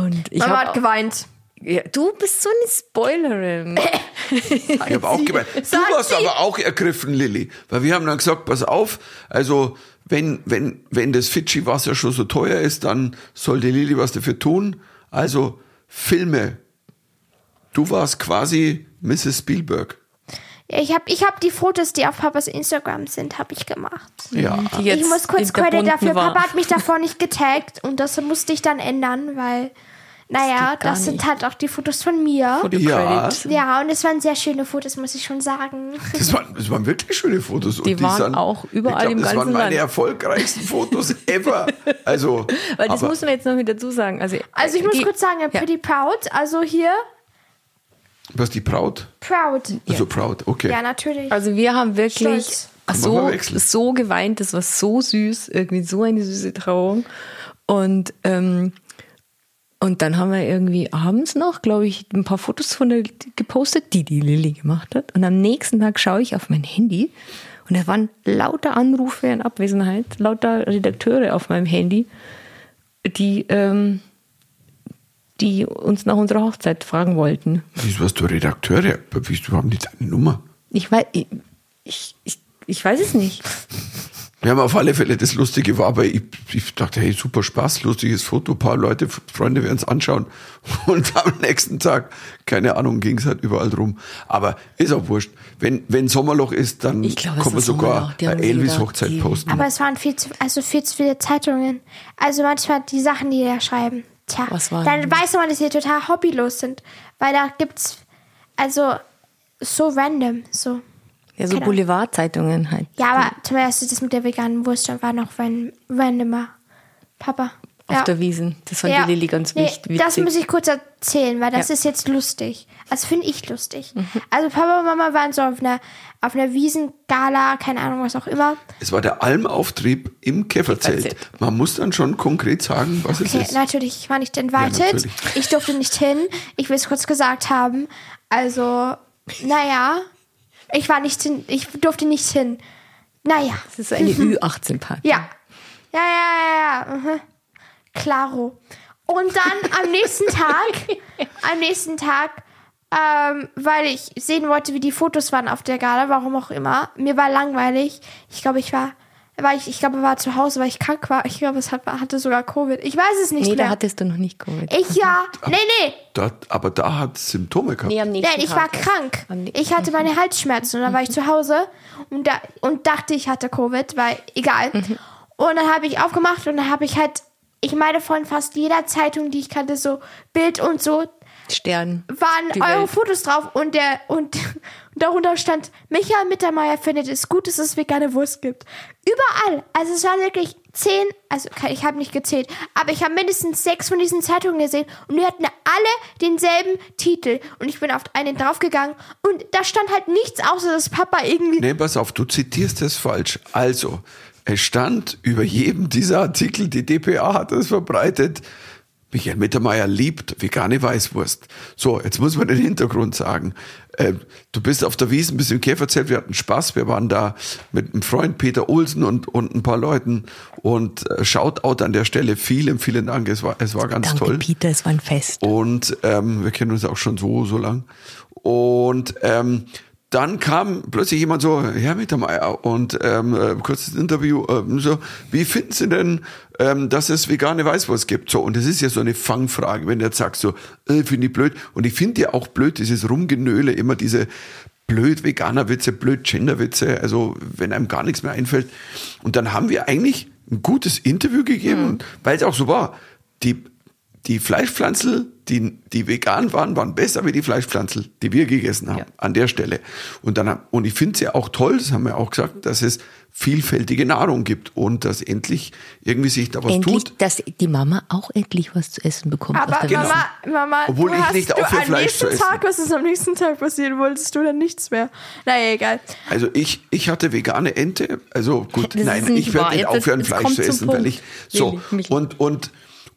und ich Mama hab hat geweint. ja, du bist so eine Spoilerin. Ich habe auch gemeint. Du warst sie. aber auch ergriffen, Lilly. Weil wir haben dann gesagt, pass auf, also wenn, wenn, wenn das Fidschi-Wasser schon so teuer ist, dann soll die Lilly was dafür tun. Also Filme. Du warst quasi Mrs. Spielberg. Ich habe ich hab die Fotos, die auf Papas Instagram sind, habe ich gemacht. Ja. Die jetzt ich muss kurz Credit dafür. war. Papa hat mich davor nicht getaggt und das musste ich dann ändern, weil, naja, gar das sind nicht. halt auch die Fotos von mir. Ja. Credit. Ja, und es waren sehr schöne Fotos, muss ich schon sagen. Das waren, das waren wirklich schöne Fotos. Die und waren sind- auch überall ich glaub, im Das waren ganzen meine Land. erfolgreichsten Fotos ever. Also, Weil das aber, muss man jetzt noch mit dazu sagen. Also, Also ich muss die- kurz sagen, I'm Ja. pretty proud. Also hier, was die Braut? proud. Also proud, okay. Ja, natürlich. Also wir haben wirklich so, so geweint, das war so süß, irgendwie so eine süße Trauung. Und, ähm, und dann haben wir irgendwie abends noch, glaube ich, ein paar Fotos von der gepostet, die die Lilly gemacht hat. Und am nächsten Tag schaue ich auf mein Handy und da waren lauter Anrufe in Abwesenheit, lauter Redakteure auf meinem Handy, die, ähm, die uns nach unserer Hochzeit fragen wollten. Wieso hast du Redakteure? Wieso haben die deine Nummer? Ich weiß, ich, ich, ich, ich weiß es nicht. Wir haben auf alle Fälle das Lustige war, aber ich, ich dachte, hey, super Spaß, lustiges Foto, ein paar Leute, Freunde werden es anschauen. Und am nächsten Tag, keine Ahnung, ging es halt überall drum. Aber ist auch wurscht. Wenn, wenn Sommerloch ist, dann kann man ist sogar Sommerloch. Die haben eine sie Elvis wieder- Hochzeit die- posten. Aber es waren viel zu, also viel zu viele Zeitungen. Also manchmal die Sachen, die da schreiben. Tja, Was waren dann weiß man, dass sie total hobbylos sind. Weil da gibt's, also so random, so. Ja, so. Boulevardzeitungen halt. Ja, aber zum Beispiel das mit der veganen Wurst war noch ran, randomer. Papa. Auf ja. der Wiesen. Das fand die Lilly ganz nee, wichtig. Das muss ich kurz erzählen, weil das Ja. ist jetzt lustig. Also finde ich lustig. Mhm. Also Papa und Mama waren so auf einer, auf einer Wiesengala, keine Ahnung, was auch immer. Es war der Almauftrieb im Käferzelt. Käferzelt. Man muss dann schon konkret sagen, was Okay, es ist. natürlich, ich war nicht invited. ich durfte nicht hin. Ich will es kurz gesagt haben. Also, naja, ich war nicht hin, ich durfte nicht hin. Naja, Das ist eine Ü18-Party. ja. Ja, ja, ja, ja. Mhm. Klaro. Und dann am nächsten Tag, am nächsten Tag, ähm, weil ich sehen wollte, wie die Fotos waren auf der Gala, warum auch immer. Mir war langweilig. Ich glaube, ich war, war ich, ich glaube, war zu Hause, weil ich krank war. Ich glaube, es hat, hatte sogar Covid. Ich weiß es nicht Nee, da mehr. hattest du noch nicht Covid. ich ja. Nee, nee. Da, aber da hat es Symptome gehabt. Nee, am Nein, nächsten ich war Tag. krank. Ich hatte meine Halsschmerzen und dann war ich zu Hause und, da, und dachte, ich hatte Covid, weil egal. Mhm. Und dann habe ich aufgemacht und dann habe ich halt, ich meine, von fast jeder Zeitung, die ich kannte, so Bild und so, Stern. waren eure Welt. Fotos drauf und der und, und darunter stand, Michael Mittermeier findet es gut, dass es vegane Wurst gibt. Überall. Also es waren wirklich zehn, also ich habe nicht gezählt, aber ich habe mindestens sechs von diesen Zeitungen gesehen und die hatten alle denselben Titel. Und ich bin auf einen draufgegangen und da stand halt nichts außer dass Papa irgendwie. Nee, pass auf, du zitierst es falsch. Also, es stand über jedem dieser Artikel, die DPA hat es verbreitet, Michael Mittermeier liebt vegane Weißwurst. So, jetzt muss man den Hintergrund sagen. Äh, du bist auf der Wiesn, bist im Käferzelt, wir hatten Spaß, wir waren da mit einem Freund Peter Olsen und, und ein paar Leuten und äh, Shoutout an der Stelle, vielen, vielen Dank, es war, es war ganz Danke, toll. Peter, es war ein Fest. Und ähm, wir kennen uns auch schon so, so lang. Und ähm, dann kam plötzlich jemand so, Herr Mittermeier, und ähm, äh, kurzes Interview, ähm, so, wie finden Sie denn, ähm, dass es vegane Weißwurst gibt? So, und das ist ja so eine Fangfrage, wenn du jetzt sagst so, äh, finde ich blöd. Und ich finde ja auch blöd, dieses Rumgenöle, immer diese blöd Veganer-Witze, blöd Gender-Witze, also wenn einem gar nichts mehr einfällt. Und dann haben wir eigentlich ein gutes Interview gegeben, weil es auch so war. Die die Fleischpflanzel, die, die vegan waren, waren besser wie die Fleischpflanzel, die wir gegessen haben, Ja. an der Stelle. Und dann, haben- und ich finde es ja auch toll, das haben wir auch gesagt, dass es vielfältige Nahrung gibt und dass endlich irgendwie sich da was endlich, tut. dass die Mama auch endlich was zu essen bekommt. Aber der Mama, Mama, Obwohl du ich hast nicht du aufhöre, am Fleisch nächsten zu essen. Tag, was ist am nächsten Tag passieren? Wolltest du dann nichts mehr? Naja, egal. Also ich, ich hatte vegane Ente, also gut, Das nein, ich werde nicht aufhören, Fleisch zu essen, weil Punkt. ich so Michi. und und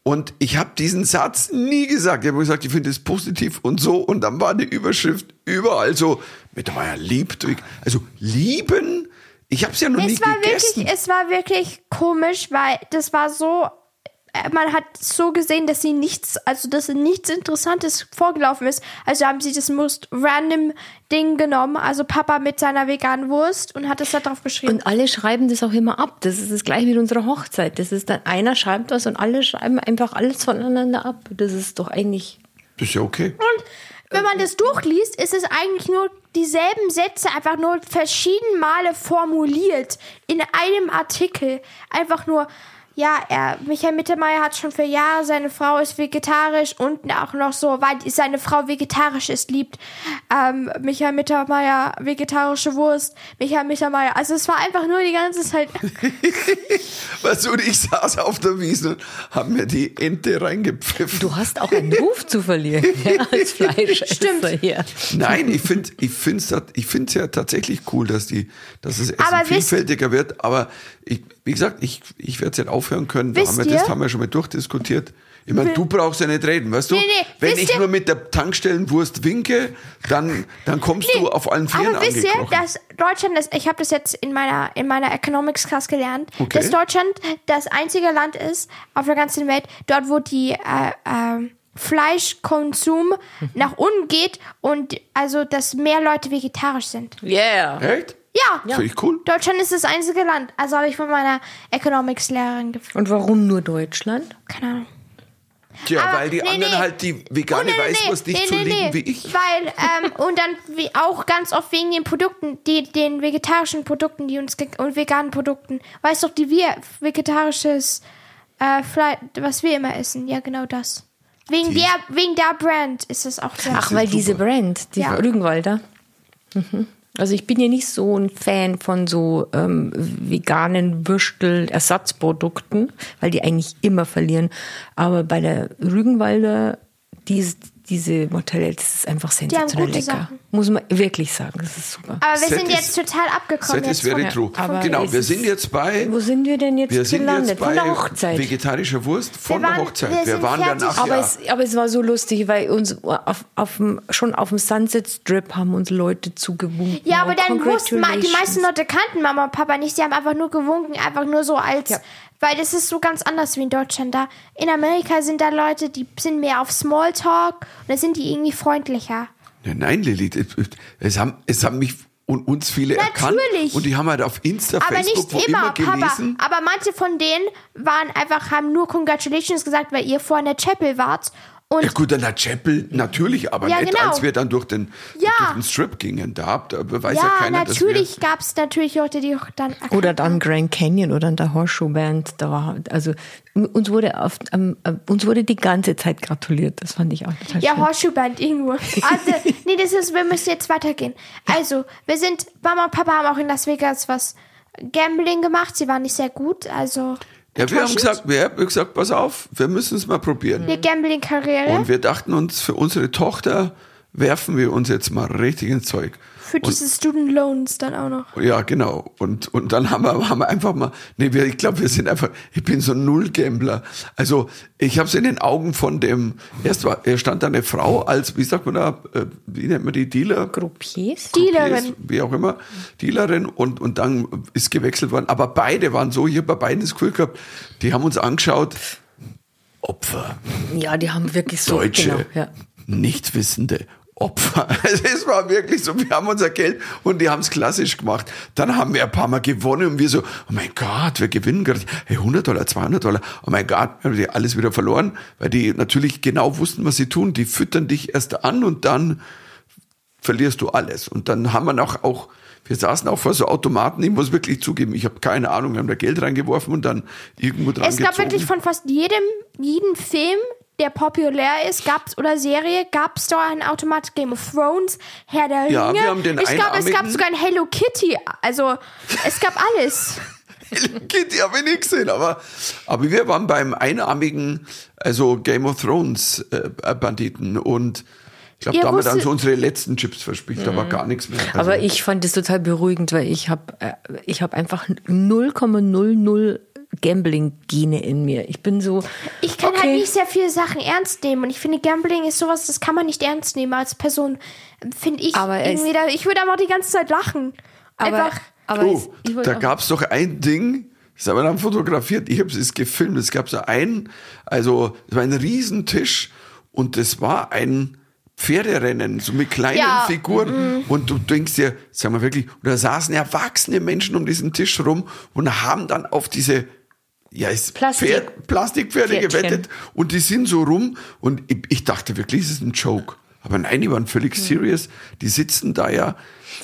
und ich habe diesen Satz nie gesagt. Ich habe gesagt, ich finde es positiv und so. Und dann war die Überschrift überall so, Mittermeier liebt. Also lieben, ich habe es ja noch nie Es war gegessen. wirklich, es war wirklich komisch, weil das war so, man hat so gesehen, dass sie nichts, also dass nichts Interessantes vorgelaufen ist. Also haben sie das most random Ding genommen, also Papa mit seiner veganen Wurst und hat es da drauf geschrieben. Und alle schreiben das auch immer ab. Das ist das gleiche mit unserer Hochzeit. Das ist dann einer schreibt was und alle schreiben einfach alles voneinander ab. Das ist doch eigentlich. das ist ja okay. Und wenn man das durchliest, ist es eigentlich nur dieselben Sätze, einfach nur verschiedene Male formuliert in einem Artikel. Einfach nur, ja, er, Michael Mittermeier hat schon für Jahre, seine Frau ist vegetarisch und auch noch so, weil seine Frau vegetarisch ist, liebt ähm, Michael Mittermeier vegetarische Wurst, Michael Mittermeier. Also es war einfach nur die ganze Zeit. Weißt du, und ich saß auf der Wiese und hab mir die Ente reingepfiffen. Du hast auch einen Ruf zu verlieren ja, als Fleischesser Stimmt. hier. Nein, ich finde ich find's, ich find's ja tatsächlich cool, dass, die, dass das Essen Aber vielfältiger wird. Aber ich, wie gesagt, ich, ich werde es nicht aufhören können. Da haben wir, das haben wir schon mal durchdiskutiert. Ich meine, du brauchst ja nicht reden, weißt du? Nee, nee, Wenn wisst ich ihr- nur mit der Tankstellenwurst winke, dann, dann kommst du auf allen Vieren Aber wisst ihr, dass Deutschland, das, ich habe das jetzt in meiner, in meiner Economics Class gelernt, Okay. dass Deutschland das einzige Land ist auf der ganzen Welt, dort wo die äh, äh, Fleischkonsum nach unten geht und also, dass mehr Leute vegetarisch sind. Yeah. Echt? Ja, Finde ich cool. Deutschland ist das einzige Land. Also habe ich von meiner Economics-Lehrerin gefragt. Und warum nur Deutschland? Keine Ahnung. Tja, Aber- weil die nee, anderen nee. halt die vegane Oh, nee, nee, Weißwurst nee, nicht nee, so nee, lieben nee. wie ich. Weil, ähm, und dann wie auch ganz oft wegen den Produkten, die, den vegetarischen Produkten, die uns, ge- und veganen Produkten. Weißt doch, die wir vegetarisches äh, Fleisch, was wir immer essen. Ja, genau das. Wegen Die- der, wegen der Brand ist es auch so. Ach, weil diese Brand, die Ja. Rügenwalder. Mhm. Also ich bin ja nicht so ein Fan von so ähm, veganen Würstel-Ersatzprodukten, weil die eigentlich immer verlieren. Aber bei der Rügenwalder, dies, diese Mortelle, das ist einfach sensationell lecker. Sachen. Muss man wirklich sagen, das ist super. Aber wir Set sind jetzt total abgekommen. That is Jetzt very true. Aber genau, wir ist- sind jetzt bei. Wo sind wir denn jetzt Wir sind gelandet? jetzt bei Von der Hochzeit. vegetarischer Wurst von Wir der waren- Hochzeit. wir Wir, waren fertig. danach Aber, ja. es, aber es war so lustig, weil uns auf, auf schon auf dem Sunset Strip haben uns Leute zugewunken. ja, aber Oh, dann wussten die meisten Leute kannten Mama und Papa nicht. Sie haben einfach nur gewunken, einfach nur so als, Ja. Weil das ist so ganz anders wie in Deutschland. Da in Amerika sind da Leute, die sind mehr auf Smalltalk und da sind die irgendwie freundlicher. Ja, nein, Lilith, es haben, es haben mich und uns viele erkannt. Natürlich. Und die haben halt auf Insta, Aber Facebook, nicht immer, immer Papa. Aber manche von denen waren einfach, haben nur Congratulations gesagt, weil ihr vor in der Chapel wart. Und Ja gut, an der Chapel natürlich, aber Ja, nicht, genau. als wir dann durch den, Ja. durch den Strip gingen. Da, da weiß ja, ja, keiner, natürlich gab es natürlich Leute, die auch dann Oder dann Grand Canyon oder an der Horseshoe Band. Da war, also uns wurde, auf, ähm, äh, uns wurde die ganze Zeit gratuliert. Das fand ich auch total Ja, schön. Horseshoe Band irgendwo. Also, nee, das ist, wir müssen jetzt weitergehen. Also, wir sind, Mama und Papa haben auch in Las Vegas was Gambling gemacht. Sie waren nicht sehr gut, also. Wir, ja, wir haben gesagt, wir haben gesagt, pass auf, wir müssen es mal probieren. Die Gambling-Karriere Und wir dachten uns, für unsere Tochter werfen wir uns jetzt mal richtig ins Zeug. Für diese Student Loans dann auch noch. Ja, genau. Und, und dann haben wir, haben wir einfach mal, nee, wir, ich glaube, wir sind einfach, ich bin so ein Null-Gambler. Also, ich habe es in den Augen von dem, erst war, er stand da eine Frau als, wie sagt man da, äh, wie nennt man die Dealer? Groupiers? Dealerin. Wie auch immer, Dealerin und, und dann ist gewechselt worden. Aber beide waren so, ich habe bei beiden das Gefühl gehabt, die haben uns angeschaut, Opfer, Ja, die haben wirklich so. Deutsche, Genau, ja. Nichtwissende. Opfer. Also es war wirklich so, wir haben unser Geld und die haben es klassisch gemacht. Dann haben wir ein paar Mal gewonnen und wir so, oh mein Gott, wir gewinnen gerade. Hey, 100 Dollar, 200 Dollar. Oh mein Gott, wir haben die alles wieder verloren, weil die natürlich genau wussten, was sie tun. Die füttern dich erst an und dann verlierst du alles. Und dann haben wir noch auch, wir saßen auch vor so Automaten, ich muss wirklich zugeben, ich habe keine Ahnung, wir haben da Geld reingeworfen und dann irgendwo dran Es gab gezogen. wirklich von fast jedem, jeden Film, der populär ist, gab's oder Serie, gab es da einen Automat Game of Thrones, Herr der Ringe. Ja, wir haben den ich glaube, es gab sogar ein Hello Kitty. Also es gab alles. Kitty habe ich nicht gesehen, aber, aber wir waren beim einarmigen, also Game of Thrones äh, Banditen und ich glaube, da haben wir dann so unsere letzten Chips verspielt, da war gar nichts mehr. Also, Aber ich fand es total beruhigend, weil ich habe äh, ich hab einfach 0,00 Gambling-Gene in mir. Ich bin so. Ich kann okay, halt nicht sehr viele Sachen ernst nehmen und ich finde Gambling ist sowas, das kann man nicht ernst nehmen als Person. Finde ich Aber es- irgendwie, da, ich würde einfach die ganze Zeit lachen. Aber, Einfach. aber oh, es, ich wollte da gab es doch ein Ding, das haben wir dann fotografiert, ich habe es gefilmt, es gab so einen, also es war ein Riesentisch und das war ein Pferderennen, so mit kleinen Ja, Figuren. Und du denkst dir, sagen wir wirklich, und da saßen erwachsene Menschen um diesen Tisch rum und haben dann auf diese ja, ist Plastik- Pferd, Plastikpferde Pferdchen. gewettet und die sind so rum und ich, ich dachte wirklich, es ist ein Joke. Aber nein, die waren völlig serious. Die sitzen da ja.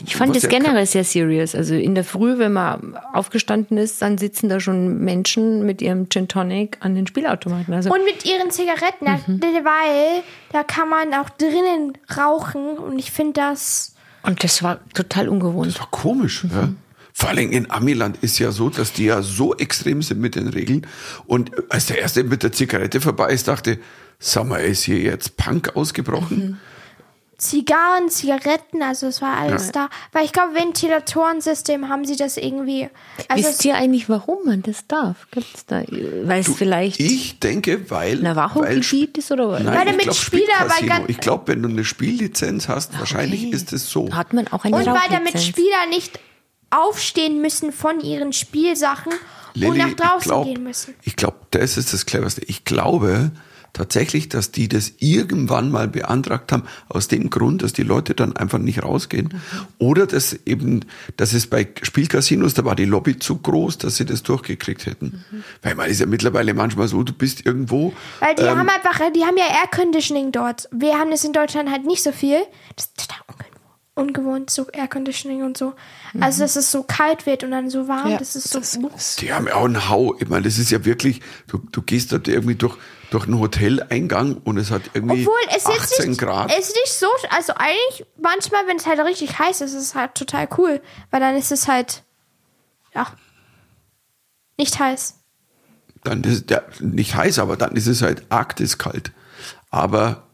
Ich fand das ja generell sehr serious. Also in der Früh, wenn man aufgestanden ist, dann sitzen da schon Menschen mit ihrem Gin Tonic an den Spielautomaten. Also Und mit ihren Zigaretten, weil da kann man auch drinnen rauchen und ich finde das. und das war total ungewohnt. Das war komisch. Ja. Vor allem in Amiland ist ja so, dass die ja so extrem sind mit den Regeln. Und als der erste mit der Zigarette vorbei ist, dachte, sag mal, ist hier jetzt Punk ausgebrochen? Zigarren, Zigaretten, also es war alles da. Weil ich glaube, Ventilatorensystem haben sie das irgendwie. Also Wisst ihr eigentlich, warum man das darf? Gibt's da, weil es vielleicht Ich denke, weil. Navajo-Gebiet ist oder was? Nein, Weil ich damit Spieler bei Ich glaube, wenn du eine Spiellizenz hast, wahrscheinlich ist es so. Hat man auch eine und weil damit? Spieler nicht aufstehen müssen von ihren Spielsachen und Lilly, nach draußen glaub, gehen müssen. Ich glaube, das ist das Cleverste. Ich glaube tatsächlich, dass die das irgendwann mal beantragt haben, aus dem Grund, dass die Leute dann einfach nicht rausgehen. Mhm. Oder dass eben, dass es bei Spielcasinos, da war die Lobby zu groß, dass sie das durchgekriegt hätten. Mhm. Weil man ist ja mittlerweile manchmal so, du bist irgendwo. Weil die ähm, haben einfach, die haben ja Air Conditioning dort. Wir haben das in Deutschland halt nicht so viel. Das ist total ungewohnt, ungewohnt so Air Conditioning und so. Also, dass es so kalt wird und dann so warm. Ja, das ist so. Die haben ja auch einen Hau. Ich meine, das ist ja wirklich, du, du gehst dort irgendwie durch, durch einen Hoteleingang und es hat irgendwie Obwohl es 18 jetzt nicht, Grad. es ist nicht so, also eigentlich manchmal, wenn es halt richtig heiß ist, ist es halt total cool, weil dann ist es halt, ja, nicht heiß. dann ist es ja nicht heiß, aber dann ist es halt arktiskalt. Aber,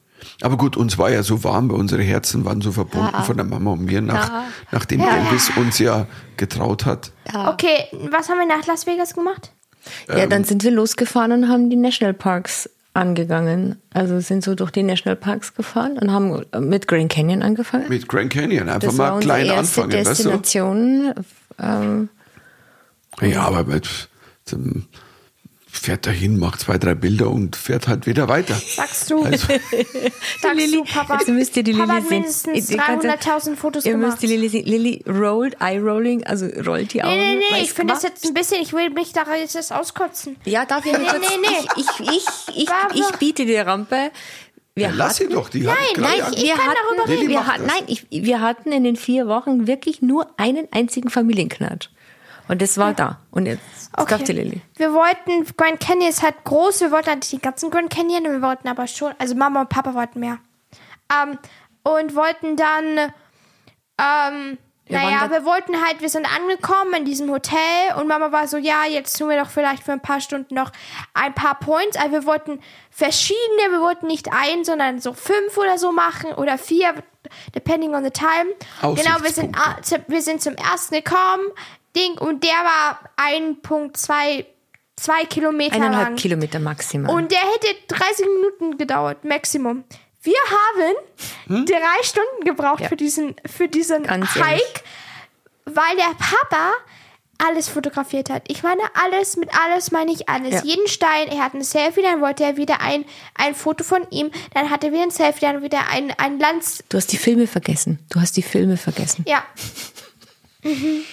aber gut, uns war ja so warm, weil unsere Herzen waren so verbunden von der Mama und mir, nach, nachdem Elvis uns ja getraut hat. Okay, was haben wir nach Las Vegas gemacht? Ja, Ähm. dann sind wir losgefahren und haben die Nationalparks angegangen. Also sind so durch die Nationalparks gefahren und haben mit Grand Canyon angefangen. Mit Grand Canyon einfach das war mal unsere klein erste anfangen, weißt Destination. Ähm, du? Ja, aber mit, zum, fährt dahin, macht zwei, drei Bilder und fährt halt wieder weiter. Sagst du, Also, sagst du, Papa. Jetzt müsst ihr die Papa Lilly hat sehen. mindestens Ihr könnt- 300.000 Fotos Ihr gemacht. müsst die Lilly sehen. Lilly rollt, eye-rolling, also rollt die Augen. Nee, nee, nee, ich finde das jetzt ein bisschen, ich will mich da jetzt auskotzen. Ja, darf ich Nee, kurz? nee, nee. Ich, ich, ich, ich, ich biete die Rampe. Wir ja, lass sie doch, die hat Nein, ich wir kann hatten, darüber reden. Lilly Wir hatten, nein, ich, wir hatten in den vier Wochen wirklich nur einen einzigen Familienknatsch. Und das war da. Und jetzt Okay. kauft die Lilly. Wir wollten, Grand Canyon ist halt groß, wir wollten halt nicht die ganzen Grand Canyon, wir wollten aber schon, also Mama und Papa wollten mehr. Ähm, und wollten dann, ähm, Wir naja, wir wollten halt, wir sind angekommen in diesem Hotel und Mama war so, ja, jetzt tun wir doch vielleicht für ein paar Stunden noch ein paar Points. Also wir wollten verschiedene, wir wollten nicht ein, sondern so fünf oder so machen oder vier, depending on the time. Genau, wir sind, wir sind zum ersten gekommen, Ding, und der war 1,2 zwei Kilometer Eineinhalb lang. Kilometer maximal. Und der hätte 30 Minuten gedauert, Maximum. Wir haben drei Stunden gebraucht Hm? Ja. für diesen, für diesen Ganz Hike, ehrlich. weil der Papa alles fotografiert hat. Ich meine alles, mit alles meine ich alles. Ja. Jeden Stein, er hat ein Selfie, dann wollte er wieder ein, ein Foto von ihm, dann hat er wieder ein Selfie, dann wieder ein, ein Lanz. du hast die Filme vergessen. Du hast die Filme vergessen. Ja. Und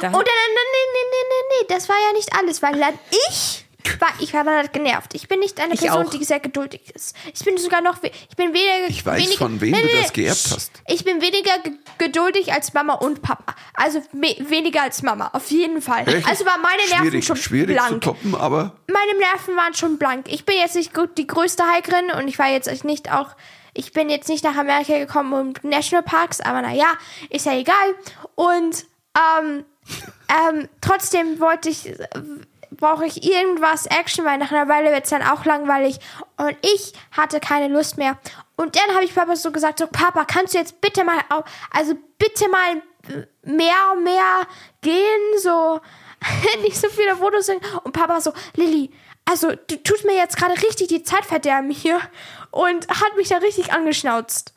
dann, nee, nee, nee, nee, nee, nee, das war ja nicht alles, weil dann ich war, ich war dann halt genervt. Ich bin nicht eine Ich Person, auch. die sehr geduldig ist. Ich bin sogar noch, ich bin weniger, Ich weiß, weniger, von wem du das geerbt hast. Ich bin weniger ge geduldig als Mama und Papa. Also me weniger als Mama, auf jeden Fall. Echt? Also waren meine Nerven schwierig, schon schwierig zu blank. toppen, aber Meine Nerven waren schon blank. Ich bin jetzt nicht gut die größte Hikerin und ich war jetzt nicht auch, ich bin jetzt nicht nach Amerika gekommen um Nationalparks, aber naja, ist ja egal. Und ähm, ähm, trotzdem wollte ich, äh, brauche ich irgendwas Action, weil nach einer Weile wird es dann auch langweilig. Und ich hatte keine Lust mehr. Und dann habe ich Papa so gesagt, so Papa, kannst du jetzt bitte mal, au- also bitte mal mehr, mehr gehen, so nicht so viele Fotos sind. Und Papa so, Lilly, also du tust mir jetzt gerade richtig die Zeit verderben hier. Und hat mich da richtig angeschnauzt.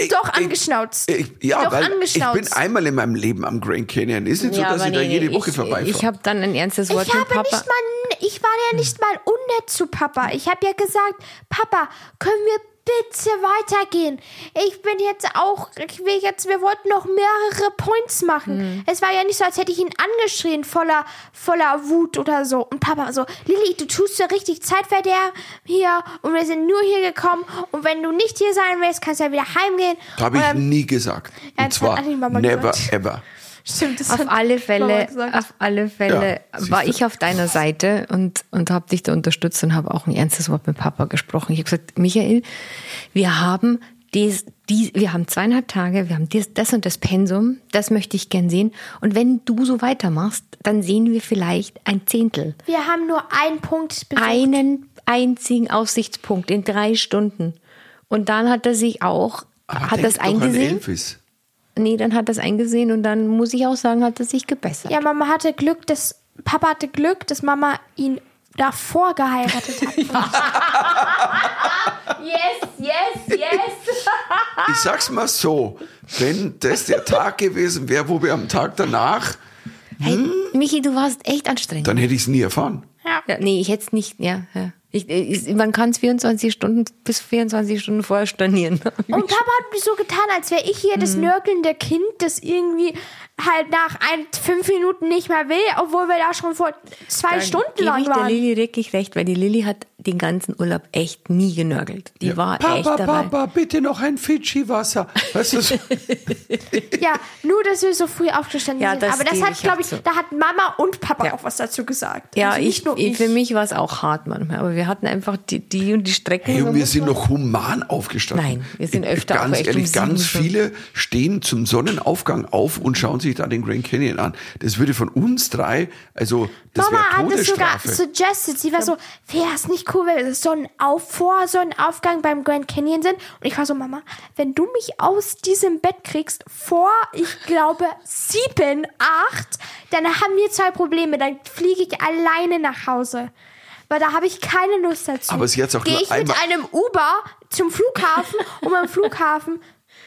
Ich- Doch, ich- angeschnauzt. Ich, ja, Doch, weil ich angeschnauzt. bin einmal in meinem Leben am Grand Canyon. Ist nicht so, dass ich da nee, jede Woche ich, vorbeifahre. Ich habe dann ein ernstes Wort Ich mit habe Papa. nicht mal, ich war ja nicht mal unnett zu Papa. Ich habe ja gesagt, Papa, können wir bitte weitergehen. Ich bin jetzt auch, ich will jetzt, wir wollten noch mehrere Points machen. Es war ja nicht so, als hätte ich ihn angeschrien, voller, voller Wut oder so. Und Papa so, Lilly, du tust ja richtig Zeitverderb hier und wir sind nur hier gekommen und wenn du nicht hier sein willst, kannst du ja wieder heimgehen. Habe ich dann- nie gesagt. Ja, Und zwar never gesagt. ever. Stimmt, das Auf alle Fälle, auf alle Fälle Ja, war ich auf deiner Seite und, und habe dich da unterstützt und habe auch ein ernstes Wort mit Papa gesprochen. Ich habe gesagt, Michael, wir haben dies, die, wir haben zweieinhalb Tage, wir haben dies, das und das Pensum, das möchte ich gern sehen. Und wenn du so weitermachst, dann sehen wir vielleicht ein Zehntel. Wir haben nur einen Punkt besucht. Einen einzigen Aussichtspunkt in drei Stunden. Und dann hat er sich auch, Aber hat denk das doch an eingesehen. Elvis. Nee, dann hat das eingesehen und dann muss ich auch sagen, hat er sich gebessert. Ja, Mama hatte Glück, dass Papa hatte Glück, dass Mama ihn davor geheiratet hat. yes, yes, yes. Ich sag's mal so, wenn das der Tag gewesen wäre, wo wir am Tag danach, Hey, Hm? Michi, du warst echt anstrengend. dann hätte ich es nie erfahren. Ja. Ja, nee, ich hätte es nicht, ja. ja. Ich, ich, man kann es 24 Stunden bis 24 Stunden vorher stornieren. Und Papa hat mich so getan, als wäre ich hier das Mhm. nörgelnde Kind, das irgendwie halt nach ein, fünf Minuten nicht mehr will, obwohl wir da schon vor zwei Stunden Gebe lang ich der waren. Lilly wirklich recht, weil die Lilly hat den ganzen Urlaub echt nie genörgelt. Die war Papa, echt dabei. Papa, bitte noch ein Fidschi-Wasser. Weißt du, so- Ja, nur, dass wir so früh aufgestanden Ja, sind. das Aber das hat, ich glaube ich, zu. da hat Mama und Papa Ja. auch was dazu gesagt. Ja, Also ich, ich, ich. für mich war es auch hart manchmal, aber wir hatten einfach die, die und die Strecken. hey, so und wir sind noch human aufgestanden. Nein, wir sind öfter auch Ganz echt ehrlich, um ganz viele stehen zum Sonnenaufgang auf und schauen sich da den Grand Canyon an. Das würde von uns drei, also das Mama hat es sogar suggested. Sie war so, wäre es nicht cool, wenn wir Sonnenauf vor Sonnenaufgang beim Grand Canyon sind? Und ich war so, Mama, wenn du mich aus diesem Bett kriegst vor, ich glaube, sieben, acht, dann haben wir zwei Probleme. Dann fliege ich alleine nach Hause. Weil da habe ich keine Lust dazu. Aber sie hat's auch Gehe ich mit einem Uber zum Flughafen und am Flughafen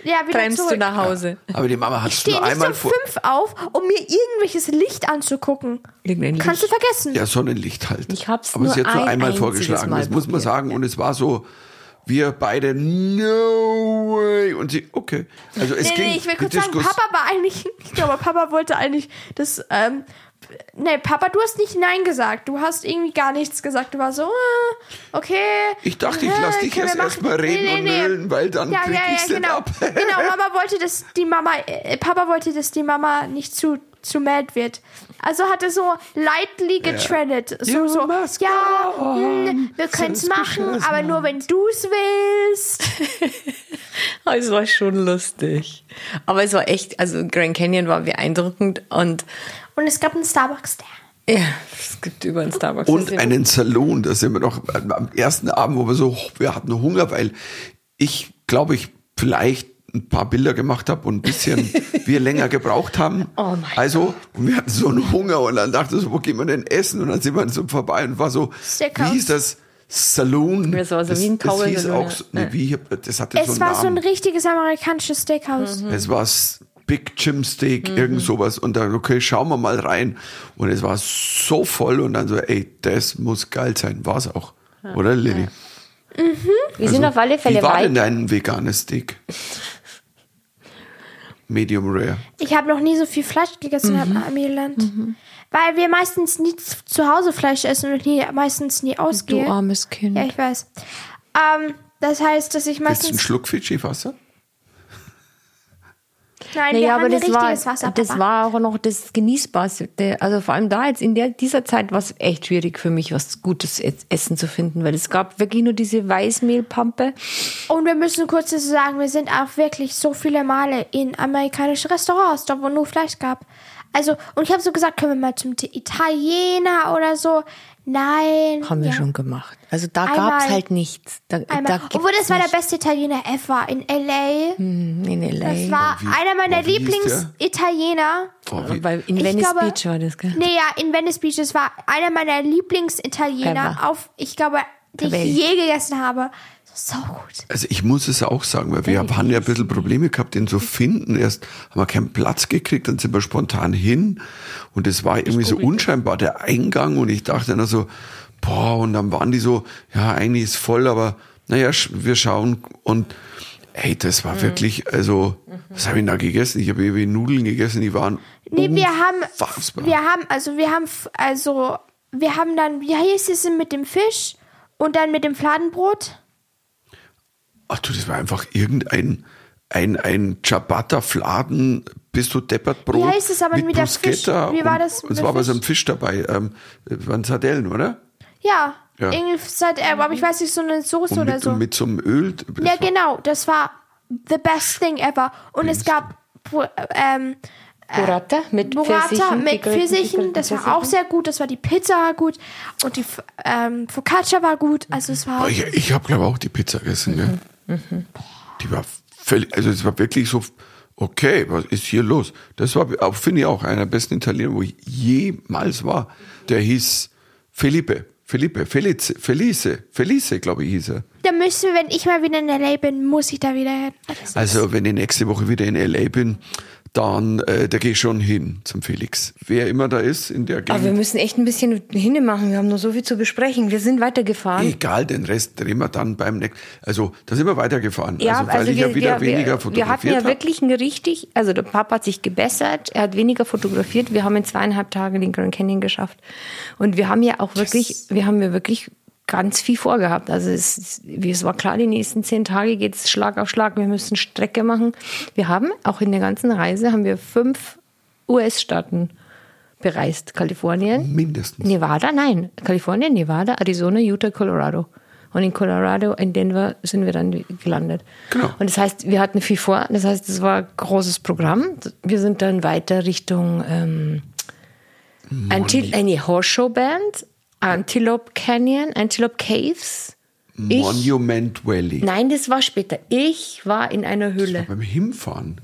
ja, wieder Bremst zurück. du nach Hause. Aber die Mama hat Ich es stehe nur nicht einmal um vor. fünf auf, um mir irgendwelches Licht anzugucken. Irgendein Kannst du Licht. vergessen. Ja, Sonnenlicht halt. Ich hab's Aber nur sie hat nur ein einmal vorgeschlagen, Mal das muss man probiert. sagen. Und es war so, wir beide, no way. Und sie, okay. Also es Nee, ging nee, ich will kurz sagen, Diskus- Papa war eigentlich, ich glaube, Papa wollte eigentlich das, ähm, nee, Papa, du hast nicht Nein gesagt. Du hast irgendwie gar nichts gesagt. Du warst so, äh, okay. Ich dachte, ich lass dich erst wir erst machen. mal reden und nölen, weil dann ja, krieg ja, ich's ja, genau. ab. genau, Mama wollte, dass die Mama, äh, Papa wollte, dass die Mama nicht zu, zu mad wird. Also hat er so lightly getrennt. So, You so, must ja, go hm, wir können es machen, aber nur wenn du es willst. Es war schon lustig. Aber es war echt, also Grand Canyon war beeindruckend und Und es gab einen Starbucks da. ja, es gibt über einen Starbucks. Und Das einen Salon, da sind wir noch am ersten Abend, wo wir so, wir hatten Hunger, weil ich glaube ich vielleicht ein paar Bilder gemacht habe und ein bisschen wir länger gebraucht haben. Oh mein also, und wir hatten so einen Hunger und dann dachte ich so, wo gehen wir denn essen? Und dann sind wir so vorbei und war so, Steakhouse. wie hieß das? Saloon. Das war so wie ein das Tower hieß Saloon, auch, so, nee, wie, das hatte so Es einen war so ein richtiges amerikanisches Steakhouse. Es war Big Jim Steak, Mhm. irgend sowas. Und dann, okay, schauen wir mal rein. Und es war so voll und dann so, ey, das muss geil sein. War es auch. Oder, Lilly? Wir sind auf alle Fälle Also, Wie war weit. denn dein veganes Steak? Medium rare. Ich habe noch nie so viel Fleisch gegessen Mhm. im Amiland. Weil wir meistens nie zu Hause Fleisch essen und nie, meistens nie Du ausgehen. armes Kind. Ja, ich weiß. Ähm, das heißt, dass ich Willst du einen meistens. Schluck Fidschi-Wasser? Nein, wir Naja, aber das war, richtiges Wasser. das war auch noch das Genießbarste. Also vor allem da jetzt in der, dieser Zeit war es echt schwierig für mich, was Gutes Essen zu finden, weil es gab wirklich nur diese Weißmehlpampe. Und wir müssen kurz dazu sagen, wir sind auch wirklich so viele Male in amerikanische Restaurants, da wo nur Fleisch gab. Also, und ich habe so gesagt, können wir mal zum Italiener oder so. Nein. Haben wir ja. schon gemacht. Also da Einmal. gab's halt nichts. Da, Einmal. da gibt's Obwohl, das war der beste Italiener ever in L.A. Hm, in LA. Das war wie- einer meiner? Lieblings-Italiener. Oh, wie, Weil in Ich Venice glaube- Beach war das, gell? Nee, ja, in Venice Beach. Das war einer meiner Lieblings-Italiener auf, ich glaube, die ich je gegessen habe. So gut. also ich muss es auch sagen, weil wir haben ja ein bisschen Probleme gehabt, den zu finden. Erst haben wir keinen Platz gekriegt, dann sind wir spontan hin und es war irgendwie so unscheinbar der Eingang und ich dachte dann so, boah, und dann waren die so, ja, eigentlich ist voll, aber naja, wir schauen und ey, das Mhm. war wirklich, also, was habe ich da gegessen? Ich habe irgendwie Nudeln gegessen, die waren Nee, wir haben, wir haben, also wir haben, also wir haben dann, wie hieß es denn mit dem Fisch und dann mit dem Fladenbrot? Ach du, das war einfach irgendein ein, ein Ciabatta-Fladen, bist du deppert Brot. Wie heißt es aber mit der Bruschetta Fisch? Wie war das Und mit es war aber so ein Fisch dabei, ähm, waren Sardellen, oder? Ja, Ja. irgendwie seit, äh, aber ich weiß nicht, so eine Soße Und oder mit, so. und mit so einem Öl. Ja, genau, das war the best thing ever. Und es gab ähm, Burrata mit Burrata Pfirsichen. mit Pfirsichen, das war auch sehr gut. Das war die Pizza war gut und die ähm, Focaccia war gut. Also es war ich, ich habe, glaube ich, auch die Pizza gegessen. Gell? Mhm, Die war völlig, also es war wirklich so, okay, was ist hier los? Das war, finde ich auch, einer der besten Italiener, wo ich jemals war. Der hieß Felipe, Felipe, Felice, Felice, Felice, glaube ich, hieß er. Da müsste, wenn ich mal wieder in LA bin, muss ich da wieder hin. Also, wenn ich nächste Woche wieder in L.A. bin, dann, äh, da gehe ich schon hin zum Felix. Wer immer da ist in der Aber wir Gegend. müssen echt ein bisschen hinne machen. Wir haben noch so viel zu besprechen. Wir sind weitergefahren. Egal, den Rest drehen wir dann beim nächsten. Also, da sind wir weitergefahren. Ja, also, weil also ich wir, ja wieder wir, weniger wir, wir fotografiert hatten ja habe. wirklich ein richtig, also der Papa hat sich gebessert, er hat weniger fotografiert, wir haben in zweieinhalb Tagen den Grand Canyon geschafft. Und wir haben ja auch wirklich, wir haben ja wirklich ganz viel vorgehabt. Also es, es- war klar, die nächsten zehn Tage geht es Schlag auf Schlag, wir müssen Strecke machen. Wir haben auch in der ganzen Reise, haben wir fünf US-Staaten bereist. Kalifornien, Mindestens. Nevada, nein. Kalifornien, Nevada, Arizona, Utah, Colorado. Und in Colorado, in Denver sind wir dann gelandet. Genau. Und das heißt, wir hatten viel vor. Das heißt, es war ein großes Programm. Wir sind dann weiter Richtung ähm, Antil eine Horseshow Band, Antelope Canyon, Antelope Caves. Ich, Monument Valley. nein, das war später. Ich war in einer Höhle. Beim Hinfahren.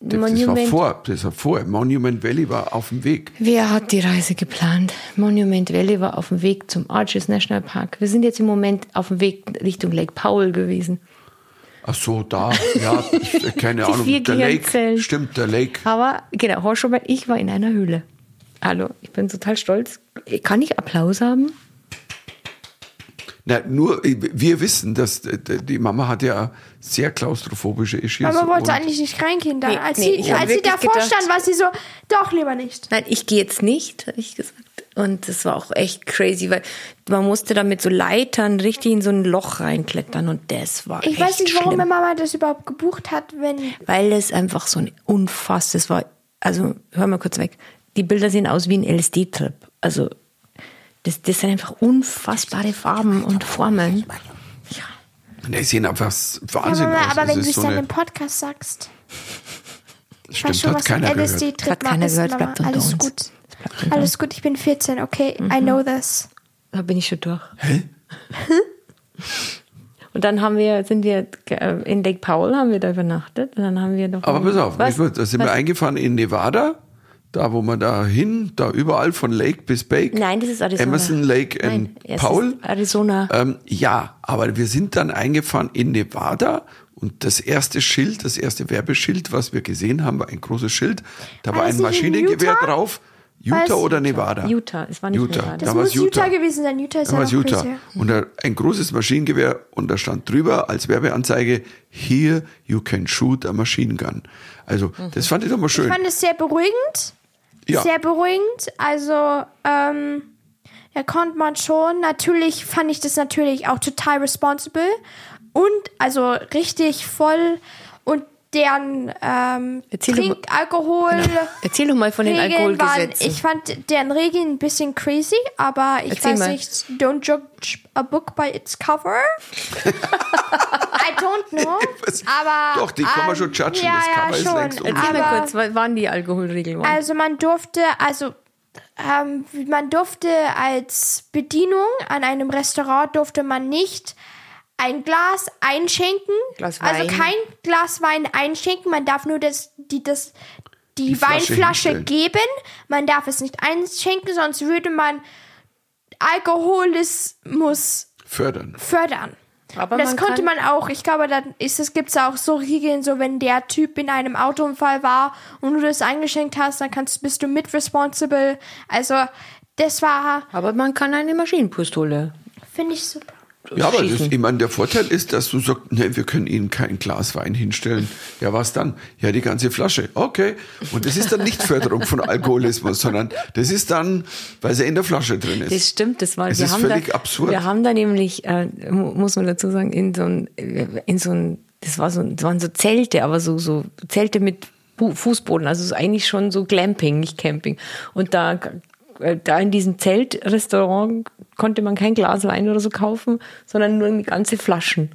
Das, das war Monument- vor, das war vor. Monument Valley war auf dem Weg. Wer hat die Reise geplant? Monument Valley war auf dem Weg zum Arches National Park. Wir sind jetzt im Moment auf dem Weg Richtung Lake Powell gewesen. Ach so, da. Ja, ich, keine Ahnung. Der Lake. Stimmt, der Lake. Aber genau, Horschobert, ich war in einer Höhle. Hallo, ich bin total stolz. Kann ich Applaus haben? Na, nur, wir wissen, dass äh, die Mama hat ja sehr klaustrophobische Issues. Mama wollte eigentlich nicht reingehen. Da. Nee, als nee, sie, als sie davor gedacht- stand, war sie so, doch, lieber nicht. Nein, ich gehe jetzt nicht, habe ich gesagt. Und das war auch echt crazy, weil man musste da mit so Leitern richtig in so ein Loch reinklettern und das war Ich echt weiß nicht, warum schlimm. meine Mama das überhaupt gebucht hat, wenn. Weil es einfach so ein unfass, das war, also hör mal kurz weg. Die Bilder sehen aus wie ein LSD-Trip. Also das, das sind einfach unfassbare Farben und Formen. Die sehen einfach Ja, Wahnsinn Mama, aus. aber wenn du es so dann im Podcast sagst. Ich stimmt, weiß schon, hat was ein keiner gehört. LSD-Trip Hat keiner ist, gehört, bleibt unter Alles uns. gut. Bleibt Alles gut, ich bin 14, okay? I know this. Da bin ich schon durch. Hä? Und dann haben wir, sind wir äh, in Lake Powell haben wir da übernachtet und dann haben wir noch. Aber pass auf, was? ich da sind wir Was? eingefahren in Nevada, da wo man da hin, da überall von Lake bis Bake. Nein, das ist Arizona. Emerson, Lake Nein, and Powell. ist Arizona. Ähm, ja, aber wir sind dann eingefahren in Nevada und das erste Schild, das erste Werbeschild, was wir gesehen haben, war ein großes Schild. Da war, War ein das nicht in Maschinengewehr drauf. Utah es oder Nevada? Utah, es war nicht Utah. Nevada. Das da muss Utah. Utah. gewesen sein. Utah ist Da ja war Utah. crazier. Und da ein großes Maschinengewehr und da stand drüber als Werbeanzeige, here you can shoot a machine gun. Also, das fand ich doch mal Ich schön. fand es sehr beruhigend. Ja. Sehr beruhigend. Also, ähm, da konnte man schon. Natürlich fand ich das natürlich auch total responsible. Und, also, richtig voll. Und deren ähm, Erzähl doch mal- Trinkalkohol. Erzähl doch mal von den Regeln waren, Alkoholgesetzen. ich fand deren Regeln ein bisschen crazy, aber ich Erzähl weiß mal. nicht, don't judge a book by its cover. I don't know, aber... Doch, die kann man ähm, schon judgen, Ja, das ja, Cover ist schon. Erzähl aber, mal kurz, was waren die Alkoholregeln? Also man durfte, also ähm, man durfte als Bedienung an einem Restaurant durfte man nicht ein Glas einschenken, Glas also kein Glas Wein einschenken, man darf nur das, die, das, die, Die Flasche Weinflasche geben, man darf es nicht einschenken, sonst würde man Alkoholismus Fördern. fördern. Aber das man konnte man auch, ich glaube, dann ist es gibt's auch so Regeln, so wenn der Typ in einem Autounfall war und du das eingeschenkt hast, dann kannst bist du mit responsible. Also das war Aber man kann eine Maschinenpistole. finde ich super. Ja, aber das, ich meine, der Vorteil ist, dass du sagst, ne, wir können Ihnen kein Glas Wein hinstellen. Ja, was dann? Ja, die ganze Flasche. Okay. Und das ist dann nicht Förderung von Alkoholismus, sondern das ist dann, weil sie in der Flasche drin ist. Das stimmt, das war. Es wir ist haben völlig da, absurd. Wir haben da nämlich, äh, mu- muss man dazu sagen, in so ein, in so ein, das war so, das waren so Zelte, aber so so Zelte mit Fußboden, also so eigentlich schon so Glamping, nicht Camping. Und da da in diesem Zeltrestaurant konnte man kein Glas Wein oder so kaufen, sondern nur ganze Flaschen.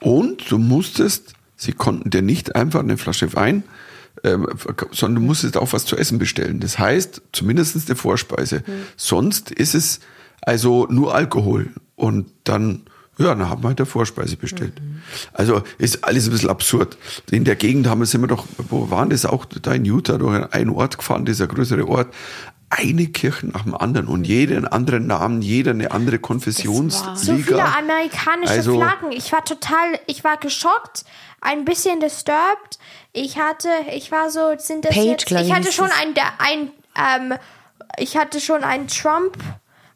Und du musstest, sie konnten dir nicht einfach eine Flasche Wein, ähm, sondern du musstest auch was zu essen bestellen. Das heißt, zumindest eine Vorspeise. Sonst ist es also nur Alkohol. Und dann, ja, dann haben wir halt eine Vorspeise bestellt. Also ist alles ein bisschen absurd. In der Gegend haben wir sind wir doch, wo waren das auch da in Utah, durch einen Ort gefahren, dieser größere Ort. Eine Kirche nach dem anderen und jeder einen anderen Namen, jeder eine andere Konfessionsliga. So viele amerikanische Also- Flaggen. Ich war total, ich war geschockt, ein bisschen disturbed. Ich hatte, ich war so, sind das Page, jetzt, ich, hatte schon ein, ein, ähm, ich hatte schon ein Trump,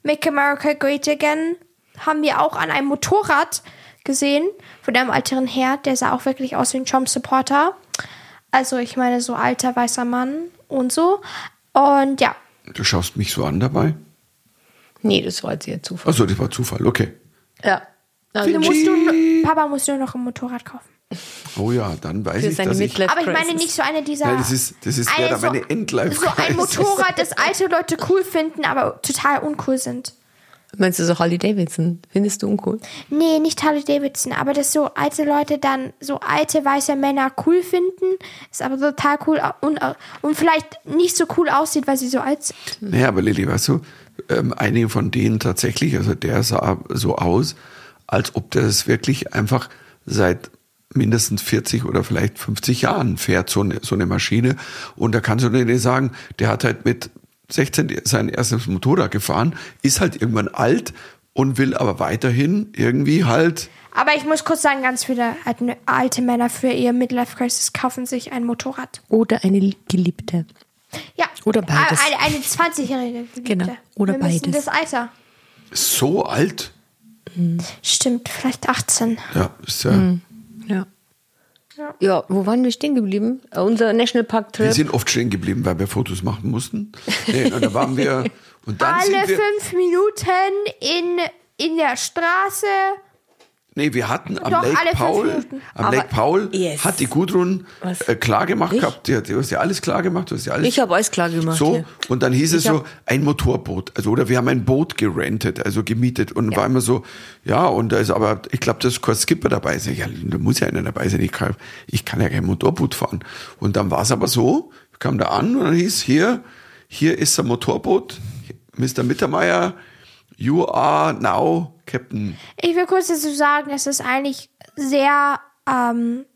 Make America Great Again, haben wir auch an einem Motorrad gesehen, von einem älteren Herr, der sah auch wirklich aus wie ein Trump-Supporter. Also ich meine, so alter weißer Mann und so. Und ja, Du schaust mich so an dabei. Nee, das war jetzt eher Zufall. Achso, das war Zufall, okay. Ja. Also du musst du, Papa muss nur noch ein Motorrad kaufen. Oh ja, dann weiß für ich, seine dass ich... Aber ich meine nicht so eine dieser. Nein, das ist, das ist eine so, meine endlife so ein Motorrad, das alte Leute cool finden, aber total uncool sind. Meinst du so Harley Davidson? Findest du uncool? Nee, nicht Harley Davidson, aber dass so alte Leute dann so alte weiße Männer cool finden, ist aber total cool und, und vielleicht nicht so cool aussieht, weil sie so alt sind. Naja, aber Lilly, weißt du, ähm, einige von denen tatsächlich, also der sah so aus, als ob der es wirklich einfach seit mindestens 40 oder vielleicht 50 Jahren fährt, so eine, so eine Maschine. Und da kannst du dir nicht sagen, der hat halt mit 16 sein erstes Motorrad gefahren, ist halt irgendwann alt und will aber weiterhin irgendwie halt Aber ich muss kurz sagen, ganz viele alte- Männer für ihr Midlife Crisis kaufen sich ein Motorrad. Oder eine Geliebte. Ja. Oder beides. Eine, eine 20-jährige. Geliebte. Genau, oder Wir beides. Das Alter. so alt. Stimmt, vielleicht 18. Ja, ist ja, Ja. Ja, wo waren wir stehen geblieben? Äh, Unser wir Nationalpark-Trip. sind oft stehen geblieben, weil wir Fotos machen mussten. Nee, und da waren wir, und dann Alle sind wir, fünf Minuten in, in der Straße. Nee, wir hatten am Doch, Lake Paul, am Lake Paul yes. hat die Gudrun äh, klar gemacht Ich? gehabt. Die, hat- du hast ja alles klar gemacht, du hast ja alles. Ich habe alles klar gemacht. so hier. und dann hieß es Ich so hab- ein Motorboot, also oder wir haben ein Boot gerentet, also gemietet und war immer so, ja und da ist aber ich glaube, da ist kein Skipper dabei. Sag ich, ja, da muss ja einer dabei sein. Ich kann, ich kann ja kein Motorboot fahren. Und dann war es aber so, ich kam da an und dann hieß hier, hier ist ein Motorboot, Mr. Mittermeier, you are now Captain. Ich will kurz dazu sagen, es ist eigentlich sehr ähm,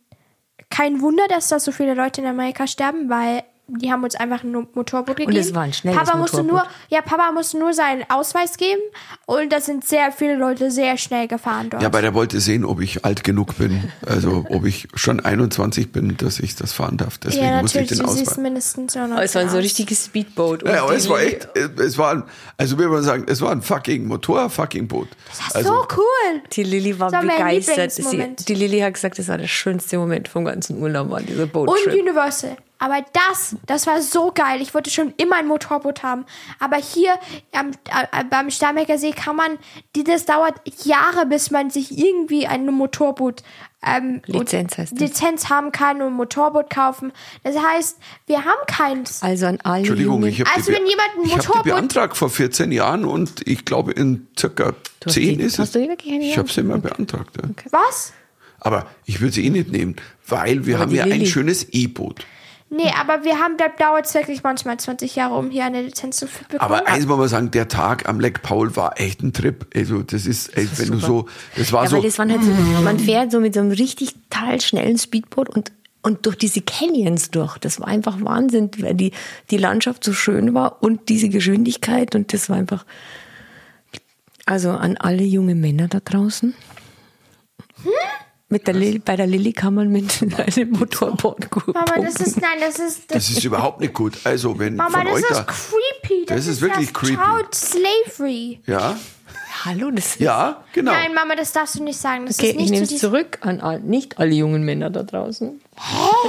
kein Wunder, dass da so viele Leute in Amerika sterben, weil die haben uns einfach ein Motorboot gegeben. es war ein schnelles Papa musste nur, ja, Papa musste nur seinen Ausweis geben und da sind sehr viele Leute sehr schnell gefahren dort. Ja, weil er wollte sehen, ob ich alt genug bin, also ob ich schon 21 bin, dass ich das fahren darf. Deswegen ja, musste ich natürlich, den du siehst Ausweis. mindestens so. Aber es war so ein aus. richtiges Speedboot. Ja, aber es war echt, es war, ein, also wie man sagen, es war ein fucking Motor, fucking Boot. Das also, ist so cool. Die Lilly war war begeistert. Sie, die Lilly hat gesagt, das war der schönste Moment vom ganzen Urlaub, war dieser Und Boottrip. Universal. Aber das, das war so geil. Ich wollte schon immer ein Motorboot haben. Aber hier am, äh, beim Starnberger See kann man, das dauert Jahre, bis man sich irgendwie ein Motorboot ähm, Lizenz heißt das. Lizenz haben kann und ein Motorboot kaufen. Das heißt, wir haben keins. Also an alle Entschuldigung, ich habe Also die, wenn jemand ein ich hab Motorboot- beantragt vor 14 Jahren und ich glaube in circa hast 10 die- ist hast es. ich habe sie immer beantragt. Ja. Was? Aber ich würde sie eh nicht nehmen, weil wir Aber haben ja ein schönes E-Boot. Nee, aber wir haben, da dauert es wirklich manchmal 20 Jahre, um hier eine Lizenz zu bekommen. Aber eins muss man sagen, der Tag am Lake Paul war echt ein Trip. Also das ist, ey, wenn du so, das war Ja, so, weil das waren halt so, man fährt so mit so einem richtig total schnellen Speedboot und, und durch diese Canyons durch. Das war einfach Wahnsinn, weil die, die Landschaft so schön war und diese Geschwindigkeit und das war einfach, also an alle junge Männer da draußen. Mit der Lilly, bei der Lilly kann man mit einem Motorboot gut Mama, das ist, nein, das ist, das, Das ist überhaupt nicht gut. Also, wenn Mama, von das euch ist da. creepy. Das, Das ist wirklich das creepy. Child Slavery. Ja, Hallo, das ist ja, genau. Nein, Mama, das darfst du nicht sagen. Das Okay, ist ich nicht nehme zu es zurück an all, nicht alle jungen Männer da draußen.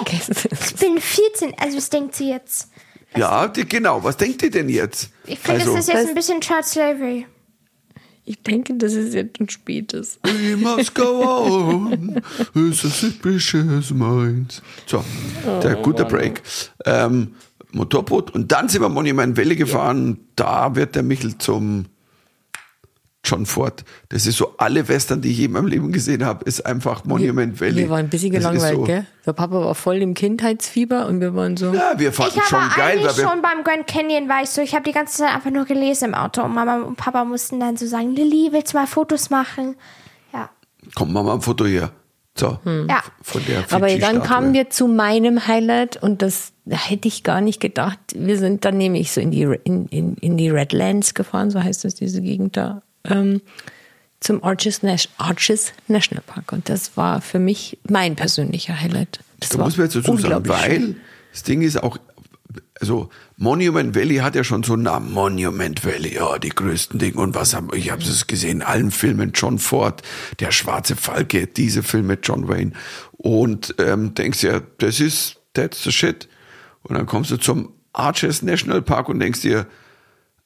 Das. Ich bin 14, also was denkt sie jetzt? Ja, die, genau. Was denkt ihr denn jetzt? Ich finde, also, das ist jetzt ein bisschen Child Slavery. Ich denke, dass es jetzt ein spät ist. We must go on. It's a suspicious minds. So, der Oh, gute Break. Ähm, Motorboot. Und dann sind wir Monument Valley gefahren. Da wird der Michel zum John Ford. Das ist so, alle Western, die ich je in meinem Leben gesehen habe, ist einfach Monument Valley. Wir waren ein bisschen gelangweilt, so, gell? Der Papa war voll im Kindheitsfieber und wir waren so. Ja, wir Ich fanden habe schon geil, eigentlich weil wir, schon beim Grand Canyon, weißt du, ich habe die ganze Zeit einfach nur gelesen im Auto und Mama und Papa mussten dann so sagen, Lilly, willst du mal Fotos machen? Ja. komm, machen wir ein Foto hier. So, Ja. von der Aber dann kamen wir zu meinem Highlight und das hätte ich gar nicht gedacht. Wir sind dann nämlich so in die, in, in, in die Redlands gefahren, so heißt das, diese Gegend da, ähm, zum Arches, Nas Arches National Park. Und das war für mich mein persönlicher Highlight. Das Da muss man jetzt dazu sagen, weil das Ding ist auch, also Monument Valley hat ja schon so einen Namen. Monument Valley, ja, die größten Dinge. Und was haben, ich habe es gesehen, in allen Filmen, John Ford, Der schwarze Falke, diese Filme, John Wayne. Und ähm, denkst ja, das ist, that's the shit. Und dann kommst du zum Arches National Park und denkst dir,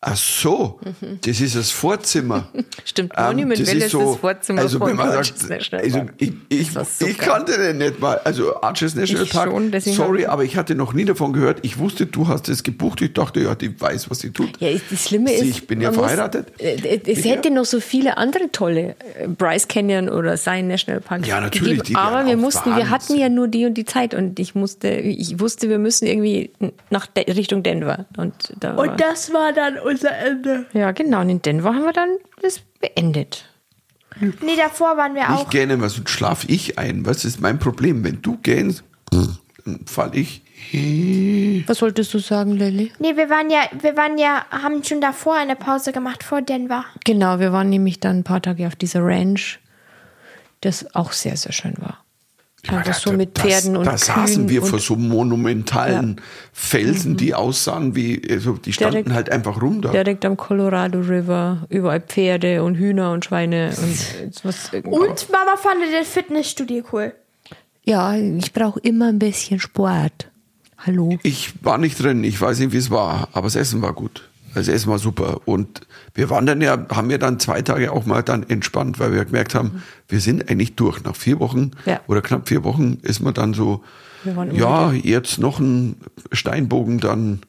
ach so, das ist das Vorzimmer. Mhm. Stimmt, Ähm, Monument das Valley ist ist so, das Vorzimmer also von Arches sagt, National also Park. ich, ich, Das war so ich kannte den nicht mal, also Arches National Ich Park, schon, sorry, ich- aber ich hatte noch nie davon gehört. Ich wusste, du hast es gebucht. Ich dachte, ja, die weiß, was sie tut. Ja, das Schlimme ist, ich bin ja man muss- verheiratet. äh, äh, es hätte ihr. noch so viele andere tolle äh, Bryce Canyon oder Sein National Park Ja, natürlich, die wären aber wir mussten, wir hatten Wahnsinn. ja nur die und die Zeit und ich musste, ich wusste, wir müssen irgendwie nach De Richtung Denver und da war, das war dann unser Ende. ja genau und in Denver haben wir dann das beendet. Nee, davor waren wir Ich auch. gähne was und schlaf ich ein. Was ist mein Problem? Wenn du gähnst, dann fall ich. Was wolltest du sagen, Lilly? Nee, wir waren ja, wir waren ja, haben schon davor eine Pause gemacht vor Denver. Genau, wir waren nämlich dann ein paar Tage auf dieser Ranch, das auch sehr, sehr schön war. Einfach so mit Pferden das, und Da saßen wir vor so monumentalen Felsen, die aussahen wie, also die standen Direkt- halt einfach rum da. direkt am Colorado River, überall Pferde und Hühner und Schweine und was Und Mama fand das Fitnessstudio cool. Ja, ich brauche immer ein bisschen Sport. Hallo. Ich war nicht drin, ich weiß nicht, wie es war, aber das Essen war gut. Essen war super. Und wir waren dann ja, haben wir dann zwei Tage auch mal dann entspannt, weil wir gemerkt haben, wir sind eigentlich durch. Nach vier Wochen Ja. oder knapp vier Wochen ist man dann so, ja, jetzt noch ein Steinbogen, dann,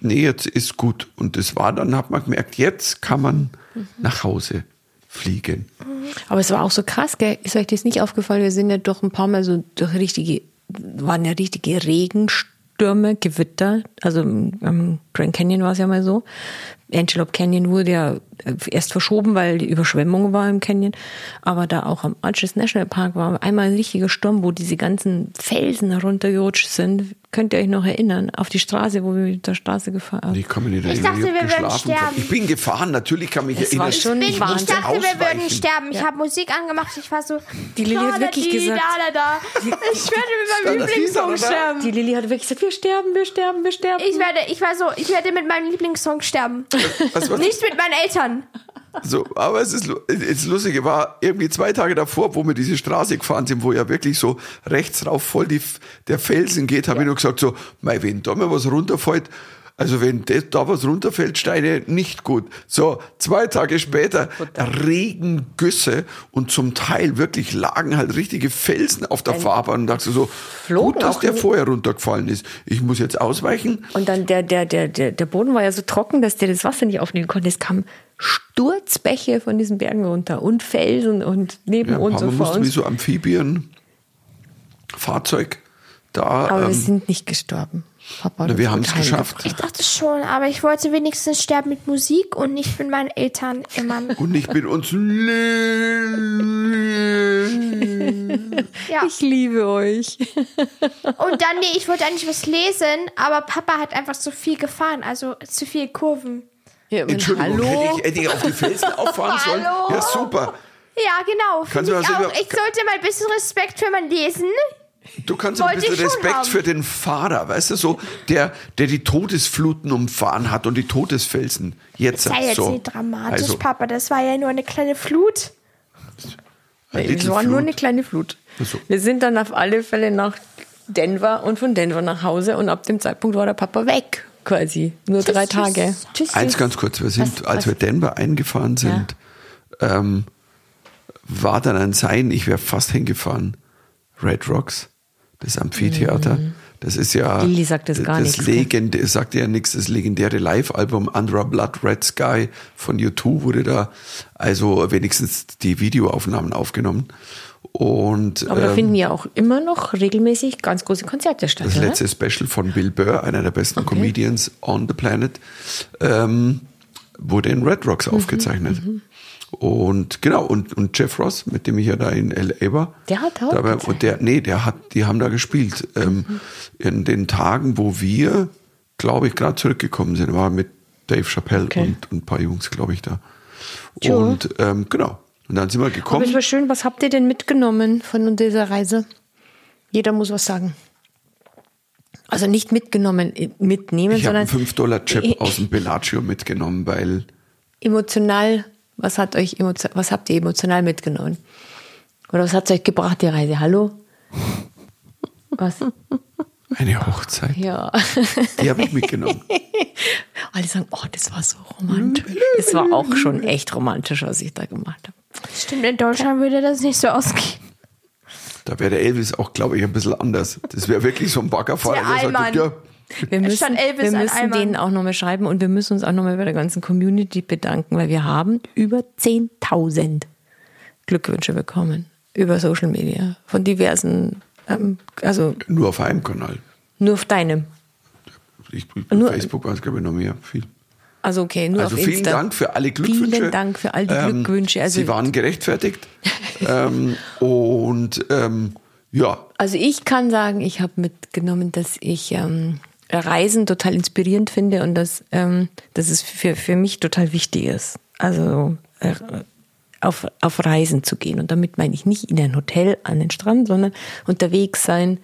nee, jetzt ist gut. Und das war dann, hat man gemerkt, jetzt kann man Mhm. nach Hause fliegen. Aber es war auch so krass, gell? Ist euch das nicht aufgefallen? Wir sind ja doch ein paar Mal so durch richtige, waren ja richtige Regenstürme, Gewitter. Also am Grand Canyon war es ja mal so. Antelope Canyon wurde ja erst verschoben, weil die Überschwemmung war im Canyon. Aber da auch am Arches National Park war einmal ein richtiger Sturm, wo diese ganzen Felsen heruntergerutscht sind. Könnt ihr euch noch erinnern? Auf die Straße, wo wir mit der Straße gefahren haben. Ich kann mich nicht Ich dachte, wir würden geschlafen. sterben. Ich bin gefahren, natürlich kann mich Es war erinnern. schon Ich, bin, ich dachte, wir würden Ausweichen. sterben. Ich habe Musik angemacht. Ich war so. Die Lilly hat da, da, wirklich gesagt- Da, da, da. Ich werde mit meinem Lieblingssong sterben. Die Lilly hat wirklich gesagt, wir sterben, wir sterben, wir sterben. Ich werde, ich war so, ich werde mit meinem Lieblingssong sterben. Was, was, Nicht mit meinen Eltern. So, aber es ist, das Lustige war, irgendwie zwei Tage davor, wo wir diese Straße gefahren sind, wo ja wirklich so rechts rauf voll die, der Felsen geht, habe ich nur gesagt so, mei, wenn da mal was runterfällt, also wenn das, da was runterfällt, Steine, nicht gut. So, zwei Tage später, Regengüsse und zum Teil wirklich lagen halt richtige Felsen auf der Fahrbahn und dachte so, Flogen gut, dass der vorher runtergefallen ist. Ich muss jetzt ausweichen. Und dann der, der, der, der, der Boden war ja so trocken, dass der das Wasser nicht aufnehmen konnte. Es kamen Sturzbäche von diesen Bergen runter und Felsen und neben Ja, uns man und vor musste wie uns. so Amphibien, Fahrzeug, da, Aber wir ähm, sind nicht gestorben. Papa Na, uns wir haben es geschafft. Ich dachte schon, aber ich wollte wenigstens sterben mit Musik und nicht mit meinen Eltern immer. Und nicht mit uns. Ja. Ich liebe euch. Und dann, nee, ich wollte eigentlich was lesen, aber Papa hat einfach zu viel gefahren, also zu viel Kurven. Ja, Entschuldigung, hallo. hätte ich, hätte ich auf die Felsen auffahren sollen? Hallo? Ja, super. Ja, genau. Kannst du ich also auch. über- Ich sollte mal ein bisschen Respekt für mein Lesen. Du kannst ein Wollte bisschen ich schon Respekt haben. für den Fahrer, weißt du, so, der, der die Todesfluten umfahren hat und die Todesfelsen. Jetzt, Sei jetzt so. nicht dramatisch, Also, Papa. Das war ja nur eine kleine Flut. Es war nur eine kleine Flut. So. Wir sind dann auf alle Fälle nach Denver und von Denver nach Hause und ab dem Zeitpunkt war der Papa weg, quasi. Nur Tschüss, drei tschüss. Tage. Tschüss, Eins ganz kurz, wir sind, Was- als was? wir Denver eingefahren sind, ähm, war dann ein Sein, ich wäre fast hingefahren. Red Rocks, das Amphitheater. Das ist ja. Mhm. Lilly sagt das gar nichts, gell? Legende, sagt ja nichts. Das legendäre Live-Album Under a Blood Red Sky von U2 wurde da also wenigstens die Videoaufnahmen aufgenommen. Und Aber da ähm, finden ja auch immer noch regelmäßig ganz große Konzerte statt. das oder? letzte Special von Bill Burr, einer der besten Comedians on the planet, ähm, wurde in Red Mhm, Rocks aufgezeichnet. Und genau, und, und Jeff Ross, mit dem ich ja da in L.A. war. Der hat auch dabei. Und der, nee, der hat, die haben da gespielt. Ähm, Mhm. in den Tagen, wo wir, glaube ich, gerade zurückgekommen sind, war mit Dave Chappelle Okay. und, und ein paar Jungs, glaube ich, da. Tja. Und ähm, genau. Und dann sind wir Aber gekommen. es war schön, was habt ihr denn mitgenommen von dieser Reise? Jeder muss was sagen. Also nicht mitgenommen, äh, mitnehmen, ich habe sondern einen 5-Dollar-Chip aus dem Bellagio mitgenommen, weil emotional, was hat euch was habt ihr emotional mitgenommen? Oder was hat euch gebracht, die Reise? Hallo? Was? eine Hochzeit, Ja. die habe ich mitgenommen. Alle sagen, oh, das war so romantisch. Es war auch schon echt romantisch, was ich da gemacht habe. Stimmt, in Deutschland würde das nicht so ausgehen. Da wäre der Elvis auch, glaube ich, ein bisschen anders. Das wäre wirklich so ein Baggerfahrer, Der der sagt, ja, Wir müssen, wir müssen denen auch nochmal schreiben und wir müssen uns auch nochmal bei der ganzen Community bedanken, weil wir haben über 10.000 Glückwünsche bekommen über Social Media von diversen, ähm, also nur auf einem Kanal. nur auf deinem. Ich, Nur- Facebook war es, glaube ich, noch mehr. Viel. Also okay, nur Also auf vielen Insta. Dank für alle Glückwünsche. Vielen Dank für all die Ähm, Glückwünsche. Also, Sie waren gerechtfertigt. ähm, und ähm, ja, also ich kann sagen, ich habe mitgenommen, dass ich ähm, Reisen total inspirierend finde und dass, ähm, dass es für, für mich total wichtig ist. Also äh, auf, auf Reisen zu gehen. Und damit meine ich nicht in ein Hotel an den Strand, sondern unterwegs sein,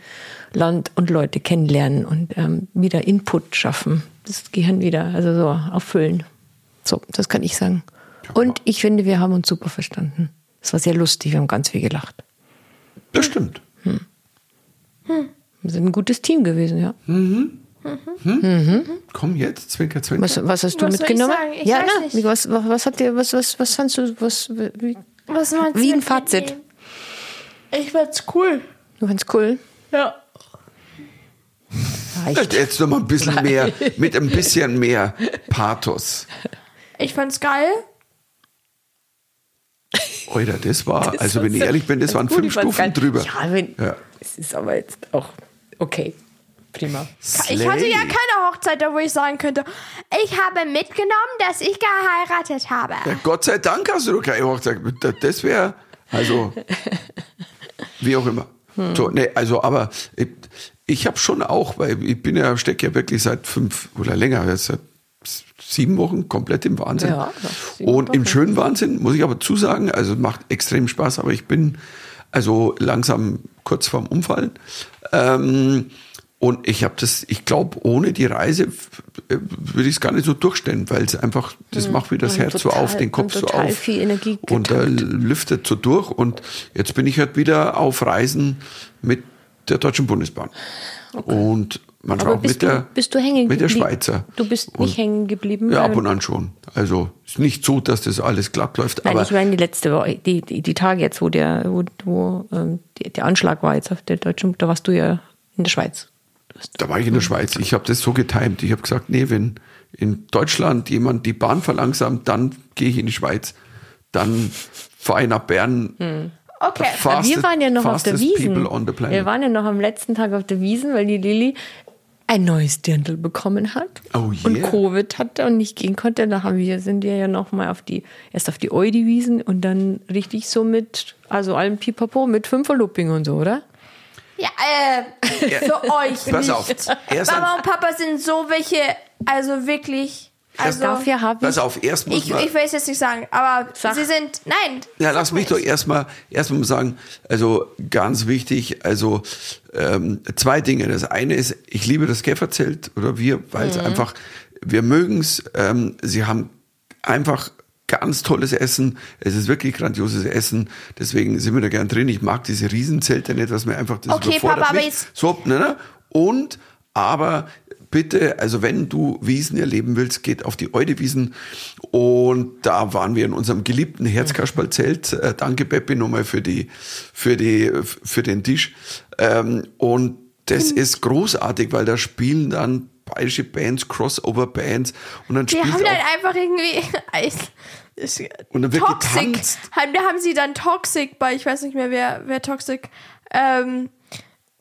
Land und Leute kennenlernen und ähm, wieder Input schaffen. Das Gehirn wieder, also so auffüllen. So, das kann ich sagen. Und ich finde, wir haben uns super verstanden. Es war sehr lustig, wir haben ganz viel gelacht. das stimmt. Wir sind ein gutes Team gewesen, ja. Komm jetzt, Zwinker, Zwinker. Was, was hast du Was soll ich mitgenommen? sagen? Ich ja, weiß na, nicht. wie- was, was, was habt ihr, was, was, was fandst du, was, wie, Was meinst Wie du ein Fazit. mitnehmen? Ich fand's cool. du fandst cool? Ja. Reicht. Jetzt noch mal ein bisschen mehr, mit ein bisschen mehr Pathos. Ich fand's geil. Alter, das war, also war wenn ich ehrlich bin, das waren gut, fünf ich Stufen geil. drüber. Ja, wenn, Ja. es ist aber jetzt auch okay. Prima. Ich hatte ja Slay. keine Hochzeit, da wo ich sagen könnte, ich habe mitgenommen, dass ich geheiratet habe. Ja, Gott sei Dank hast du doch keine Hochzeit. Das wäre, also, wie auch immer. So, nee, also, aber ich, ich habe schon auch, weil ich bin ja, stecke ja wirklich seit fünf oder länger, jetzt seit sieben Wochen komplett im Wahnsinn. Ja, Und im Wochen. schönen Wahnsinn, muss ich aber zusagen, also macht extrem Spaß, aber ich bin also langsam kurz vorm Umfallen. Ähm, und ich habe das, ich glaube, ohne die Reise äh, würde ich es gar nicht so durchstellen, weil es einfach, das macht mir das Und Herz so total- auf, den Kopf so auf. viel Energie und äh, getankt. lüftet so durch. Und jetzt bin ich halt wieder auf Reisen mit der Deutschen Bundesbahn. Und manchmal auch bist mit der, du, bist du hängen mit der? Schweizer. Du bist nicht hängen geblieben? Ja, ab und an schon. Also ist nicht so, dass das alles glatt läuft. Nein, aber ich meine die letzte Woche, die, die, die Tage jetzt, wo der, wo, wo ähm, der Anschlag war jetzt auf der deutschen, da warst du ja in der Schweiz. Da war ich in der Schweiz. Ich habe das so getimt. Ich habe gesagt, nee, wenn in Deutschland jemand die Bahn verlangsamt, dann gehe ich in die Schweiz. Dann fahre ich nach Bern. Okay. Fastest- wir waren ja noch auf der Wiesen. Wir waren ja noch am letzten Tag auf der Wiesen, weil die Lilly ein neues Dirndl bekommen hat Oh und yeah. Covid hatte und nicht gehen konnte. Da haben wir sind wir ja noch mal auf die erst auf die Eudi-Wiesen und dann richtig so mit also allem Pipapo mit Fünferlooping und so, oder? Ja, äh, für euch Pass nicht. auf. Erst Mama und Papa sind so welche, also wirklich Also, Dafür habe ich. Pass auf, erst muss ich, man. ich will es jetzt nicht sagen, aber Sag. sie sind, nein. Ja, lass mich doch erstmal erstmal sagen, also ganz wichtig, also ähm, zwei Dinge. Das eine ist, ich liebe das Käferzelt oder wir, weil es einfach, wir mögen es. Ähm, sie haben einfach ganz tolles Essen. Es ist wirklich grandioses Essen. Deswegen sind wir da gern drin. Ich mag diese Riesenzelte nicht, was mir einfach das Okay, überfordert Papa, aber mich. So, ne, ne? Und aber bitte, also wenn du Wiesen erleben willst, geht auf die Eudewiesen. Und da waren wir in unserem geliebten Herzkasperlzelt. Äh, danke, Peppi, nochmal für die, für die, für den Tisch. Ähm, und das Hm. ist großartig, weil da spielen dann bayerische Bands, Crossover-Bands und dann Die spielt haben dann einfach irgendwie. ist- Und dann wird Toxic. getanzt. Haben, da haben sie dann Toxic bei, ich weiß nicht mehr, wer, wer Toxic. Ähm,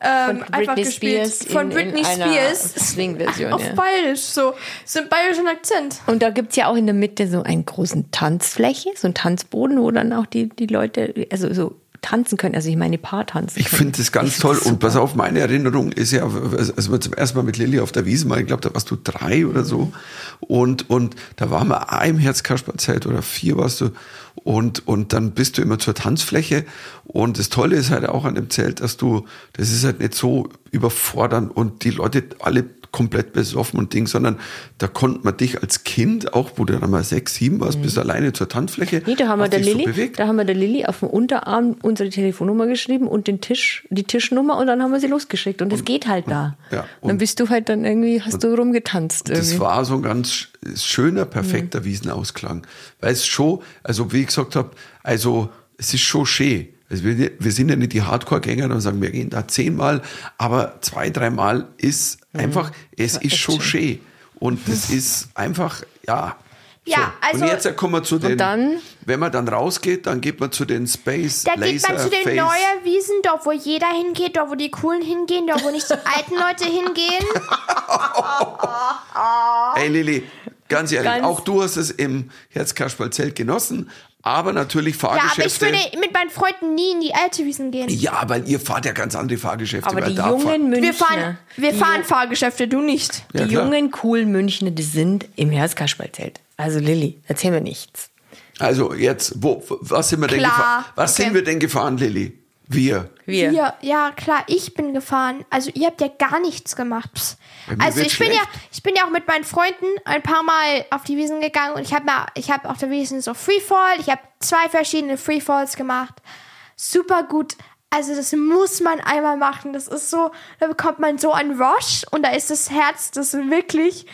ähm, Von einfach Britney gespielt. Spears Von in- in Britney einer Spears. Swing-Version, Auf ja. Bayerisch, so. So einen bayerischen Akzent. Und da gibt's ja auch in der Mitte so einen großen Tanzfläche, so einen Tanzboden, wo dann auch die, die Leute, also so tanzen können. Also ich meine Paar tanzen Ich finde das ganz Ich toll. find's Und pass auf, meine Erinnerung ist ja, als wir zum ersten Mal mit Lilly auf der Wiese waren, ich glaube, da warst du drei oder so. Und, und da waren wir ein Herzkasperzelt oder vier warst du. Und, und dann bist du immer zur Tanzfläche. Und das Tolle ist halt auch an dem Zelt, dass du, das ist halt nicht so überfordernd und die Leute alle komplett besoffen und Ding, sondern da konnte man dich als Kind, auch wo du dann mal sechs, sieben warst, bis alleine zur Tanzfläche. Mhm. Nee, da haben wir der dich so da haben wir der Lilly auf dem Unterarm unsere Telefonnummer geschrieben und den Tisch, die Tischnummer und dann haben wir sie losgeschickt und es geht halt da. ja, und dann und- bist du halt dann irgendwie, hast du rumgetanzt. Das war so ein ganz sch- schöner, perfekter Wiesenausklang. Weil es schon, also wie ich gesagt habe, also es ist schon schön. Also wir, wir sind ja nicht die Hardcore-Gänger und sagen, wir gehen da zehnmal, aber zwei, dreimal ist einfach, es ist schon schön. Und das ist einfach, ja. Ja, also- und jetzt kommen wir zu den, dann? wenn man dann rausgeht, dann geht man zu den Space Da geht man Laser zu den Face. neuen Wiesen, dort wo jeder hingeht, dort wo die Coolen hingehen, dort wo nicht die alten Leute hingehen. Ey Lilly, ganz ehrlich, Ganz- auch du hast es im Herzkasperlzelt genossen, aber natürlich Ja, aber ich Fahrgeschäfte. würde mit meinen Freunden nie in die alte Wiesen gehen. Ja, weil ihr fahrt ja ganz andere Fahrgeschäfte. Aber weil die da jungen fahr- Münchner, Wir fahren, wir die, fahren Fahrgeschäfte, du nicht. Ja, die klar. jungen, coolen Münchner, die sind im Herzkasperlzelt. Also Lilly, erzähl mir nichts. Also jetzt, wo, was sind wir denn Klar, gefahren? Was okay. sind wir denn gefahren, Lilly? Wir. Wir. Ja, ja, klar, ich bin gefahren. Also ihr habt ja gar nichts gemacht. Psst. Also ich bin ja, ich bin ja auch mit meinen Freunden ein paar Mal auf die Wiesen gegangen und ich habe mal, ich habe auf der Wiesen so Freefall. Ich habe zwei verschiedene Freefalls gemacht. Super gut. Also das muss man einmal machen. Das ist so, da bekommt man so einen Rush und da ist das Herz, das wirklich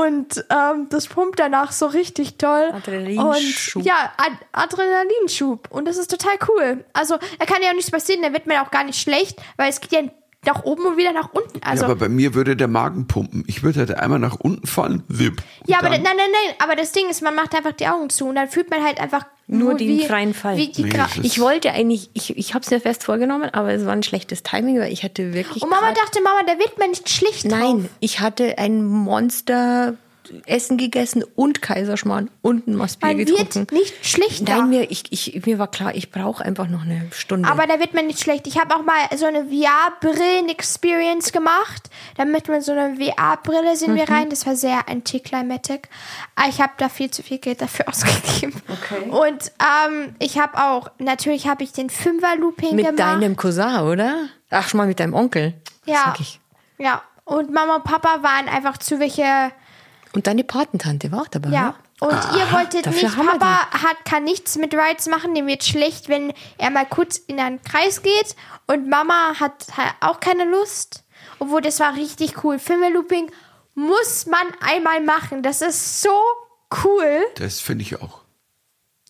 und ähm, das pumpt danach so richtig toll. Adrenalinschub. Und ja, Ad Adrenalinschub. Und das ist total cool. Also, da kann ja auch nichts passieren, da wird man auch gar nicht schlecht, weil es geht ja nach oben und wieder nach unten. Also, ja, aber bei mir würde der Magen pumpen. Ich würde halt einmal nach unten fallen. Zip. ja, aber nein, nein, nein, aber das Ding ist, man macht einfach die Augen zu und dann fühlt man halt einfach Nur wo- den wie, freien Fall. Wie die Gra Ich wollte eigentlich, ich, ich habe es mir fest vorgenommen, aber es war ein schlechtes Timing, weil ich hatte wirklich. und Mama dachte, Mama, da wird man nicht schlicht Nein, drauf. ich hatte ein Monster Essen gegessen und Kaiserschmarrn und ein Maßbier Man getrunken. wird nicht schlicht Nein, mir, ich, ich, mir war klar, ich brauche einfach noch eine Stunde. Aber da wird man nicht schlecht. Ich habe auch mal so eine VR-Brillen-Experience gemacht. Da mit so einer VR-Brille sind Mhm. wir rein. Das war sehr anticlimactic. Aber ich habe da viel zu viel Geld dafür ausgegeben. Okay. Und ähm, ich habe auch, natürlich habe ich den Fünfer-Looping mit gemacht. deinem Cousin, oder? Ach, schon mal mit deinem Onkel. ja. Ja. Und Mama und Papa waren einfach zu welche, Und deine Patentante war auch dabei. ja. oder? Und ihr wolltet nicht, Papa hat, kann nichts mit Rides machen, dem wird schlecht, wenn er mal kurz in einen Kreis geht. Und Mama hat halt auch keine Lust. Obwohl, das war richtig cool. Filme-Looping muss man einmal machen. Das ist so cool. Das finde ich auch.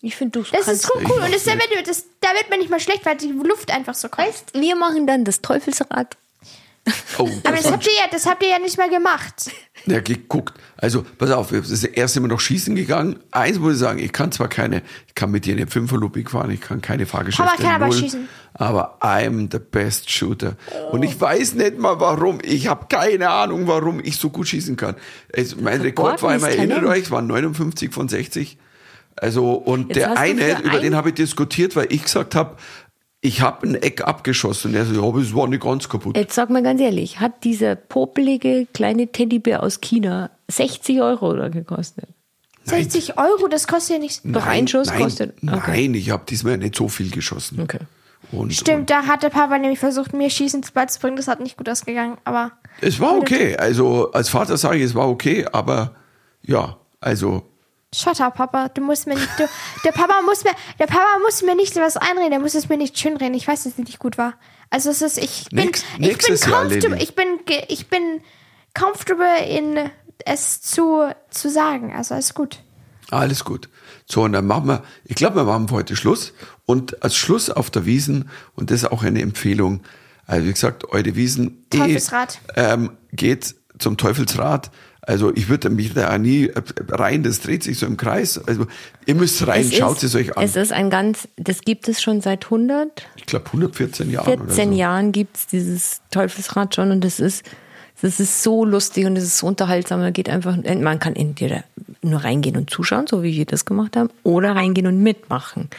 Ich finde, du Das ist so cool. Und das, da, nicht. wird, das, da wird man nicht mal schlecht, weil die Luft einfach so kommt. Weißt, wir machen dann das Teufelsrad. Oh, Aber das habt, ihr ja, das habt ihr ja nicht mal gemacht. Ja, geguckt. Also, pass auf, das ist erst immer noch schießen gegangen. Eins muss ich sagen, ich kann zwar keine, ich kann mit dir in den Fünferlooping fahren, ich kann keine Fahrgeschäfte Papa kann aber schießen. Aber I'm the best shooter. Und ich weiß nicht mal warum. Ich habe keine Ahnung, warum ich so gut schießen kann. Es, mein Rekord war immer, erinnert Talent. euch, es waren 59 von 60. Also, und Jetzt der eine, über ein- den habe ich diskutiert, weil ich gesagt habe, ich habe ein Eck abgeschossen. Und er so, ja, aber es war nicht ganz kaputt. Jetzt sag mal ganz ehrlich, hat dieser popelige kleine Teddybär aus China 60 Euro oder gekostet? 60 Euro, das kostet ja nichts. Doch ein Schuss nein, kostet. Okay. Nein, ich habe diesmal nicht so viel geschossen. Okay. Und, Stimmt, da hat der Papa nämlich versucht, mir Schießen beizubringen. Das hat nicht gut ausgegangen, aber Es war okay. Also als Vater sage ich, es war okay, aber ja, also shut up, Papa. Du musst mir nicht, du, der Papa muss mir, der Papa muss mir nicht was einreden. Der muss es mir nicht schönreden. Ich weiß, dass es nicht gut war. Also es ist, ich bin, Nächst- ich bin comfortable, ich bin, ich bin comfortable in es zu, zu sagen. Also ist gut. alles gut. So, und dann machen wir, ich glaube, wir machen heute Schluss. Und als Schluss auf der Wiesen, und das ist auch eine Empfehlung, also wie gesagt, eure Wiesen eh, Teufelsrad. ähm, geht zum Teufelsrad. Also ich würde mich da auch nie äh, rein, das dreht sich so im Kreis. Also ihr müsst rein, schaut es euch an. Es ist ein ganz, das gibt es schon seit 114 ich glaube 114 Jahren oder so. Jahren gibt es dieses Teufelsrad schon und das ist, das ist so lustig und es ist so unterhaltsam. Man geht einfach, man kann entweder nur reingehen und zuschauen, so wie wir das gemacht haben, oder reingehen und mitmachen,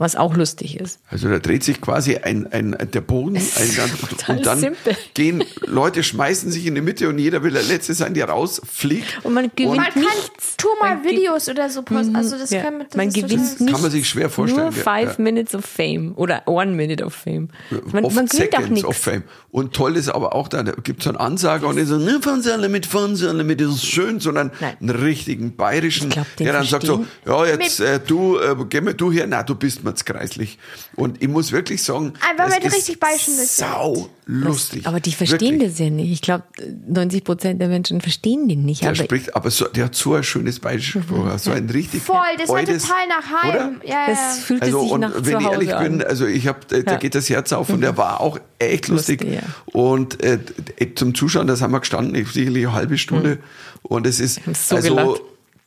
was auch lustig ist. Also da dreht sich quasi ein, ein, der Boden ein ganz, total und dann simpel. gehen Leute, schmeißen sich in die Mitte und jeder will der Letzte sein, der rausfliegt. Und man gewinnt Man kann nichts. tu mal Man Videos oder so posten. Also das Ja. kann das man ist gewinnt nicht. Kann man sich schwer vorstellen, Nur five Ja. minutes of fame oder one minute of fame. Man, Oft man gewinnt auch nichts. Fame. Und toll ist aber auch, da gibt es so einen Ansager und der so, ne, alle mit, das ist schön, sondern Nein. einen richtigen bayerischen, Ich glaub, den der dann sagt so, verstehen- ja, jetzt äh, du, äh, geh mal du hier, na, du bist mir jetzt kreislich. Und ich muss wirklich sagen, Einfach es mit ist richtig sau lustig. Aber die verstehen Wirklich. das ja nicht. Ich glaube, 90 Prozent der Menschen verstehen den nicht. Der aber spricht, aber so, der hat so ein schönes bayerisches Spruch, so ein richtig Voll, das war total nach Heim. Oder? Ja, ja. das fühlt Also sich und nach wenn zu ich Hause ehrlich bin, an. also ich habe, da Ja. Mhm. geht das Herz auf und der war auch echt lustig. Lustig, ja. Und äh, zum Zuschauen, da sind wir gestanden, ich- sicherlich eine halbe Stunde. Und es ist haben so also gelacht.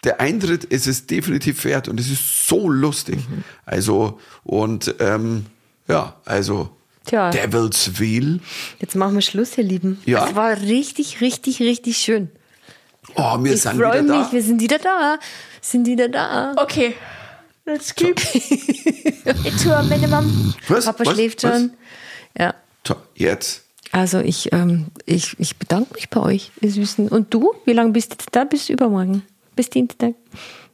Der Eintritt ist es definitiv wert und es ist so lustig. Mhm. Also und ähm, ja, also Tja. Devil's Wheel. Jetzt machen wir Schluss, ihr Lieben. Ja. Es war richtig, richtig, richtig schön. Oh, wir Ich sind freue wieder mich, da. wir sind wieder da. Sind wieder da. Okay. Let's keep it to a minimum. Was? Papa Was? schläft Was? schon. Ja. So, jetzt. Also ich, ähm, ich, ich bedanke mich bei euch, ihr Süßen. Und du? Wie lange bist du da? Bis übermorgen? Bis Dienstag?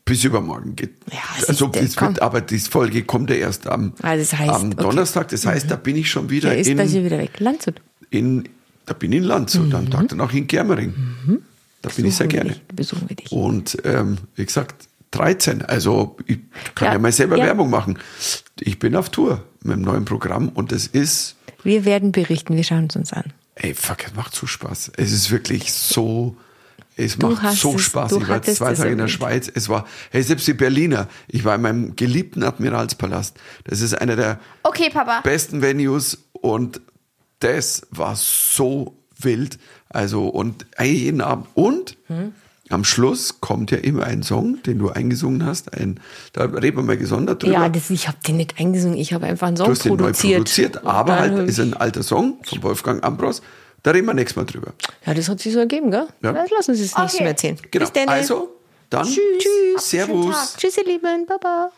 Bis übermorgen geht. Ja, also, das wird, aber die Folge kommt ja erst am, Ah, das heißt, am. Donnerstag. Das heißt, da bin ich schon wieder Der ist da in, schon wieder weg. Landshut. in, da bin ich in Landshut, am Tag danach in Germering. Da bin ich sehr Besuchen gerne. dich, Besuchen wir dich. Und ähm, wie gesagt, 13. Also ich kann ja, Ja, mal selber ja. Werbung machen. Ich bin auf Tour mit dem neuen Programm und es ist, Wir werden berichten, wir schauen es uns an. ey, fuck, es macht so Spaß. Es ist wirklich so, es Du macht so es- Spaß. Ich war jetzt zwei Tage in der. Schweiz. Es war, hey, selbst die Berliner. Ich war in meinem geliebten Admiralspalast. Das ist einer der Okay, Papa. besten Venues und das war so wild. Also und jeden Abend. Und Hm? am Schluss kommt ja immer ein Song, den du eingesungen hast. Ein, da reden wir mal gesondert drüber. Ja, das, ich habe den nicht eingesungen, ich habe einfach einen Song du hast den neu produziert. produziert, Und aber halt ist ein alter Song von Wolfgang Ambros. Da reden wir nächstes Mal drüber. Ja, das hat sich so ergeben, gell? Ja. Das lassen Sie es Okay. Mal erzählen. Genau. Bis dann. Also, dann Tschüss. Schönen Servus. Tschüss, ihr Lieben. Baba.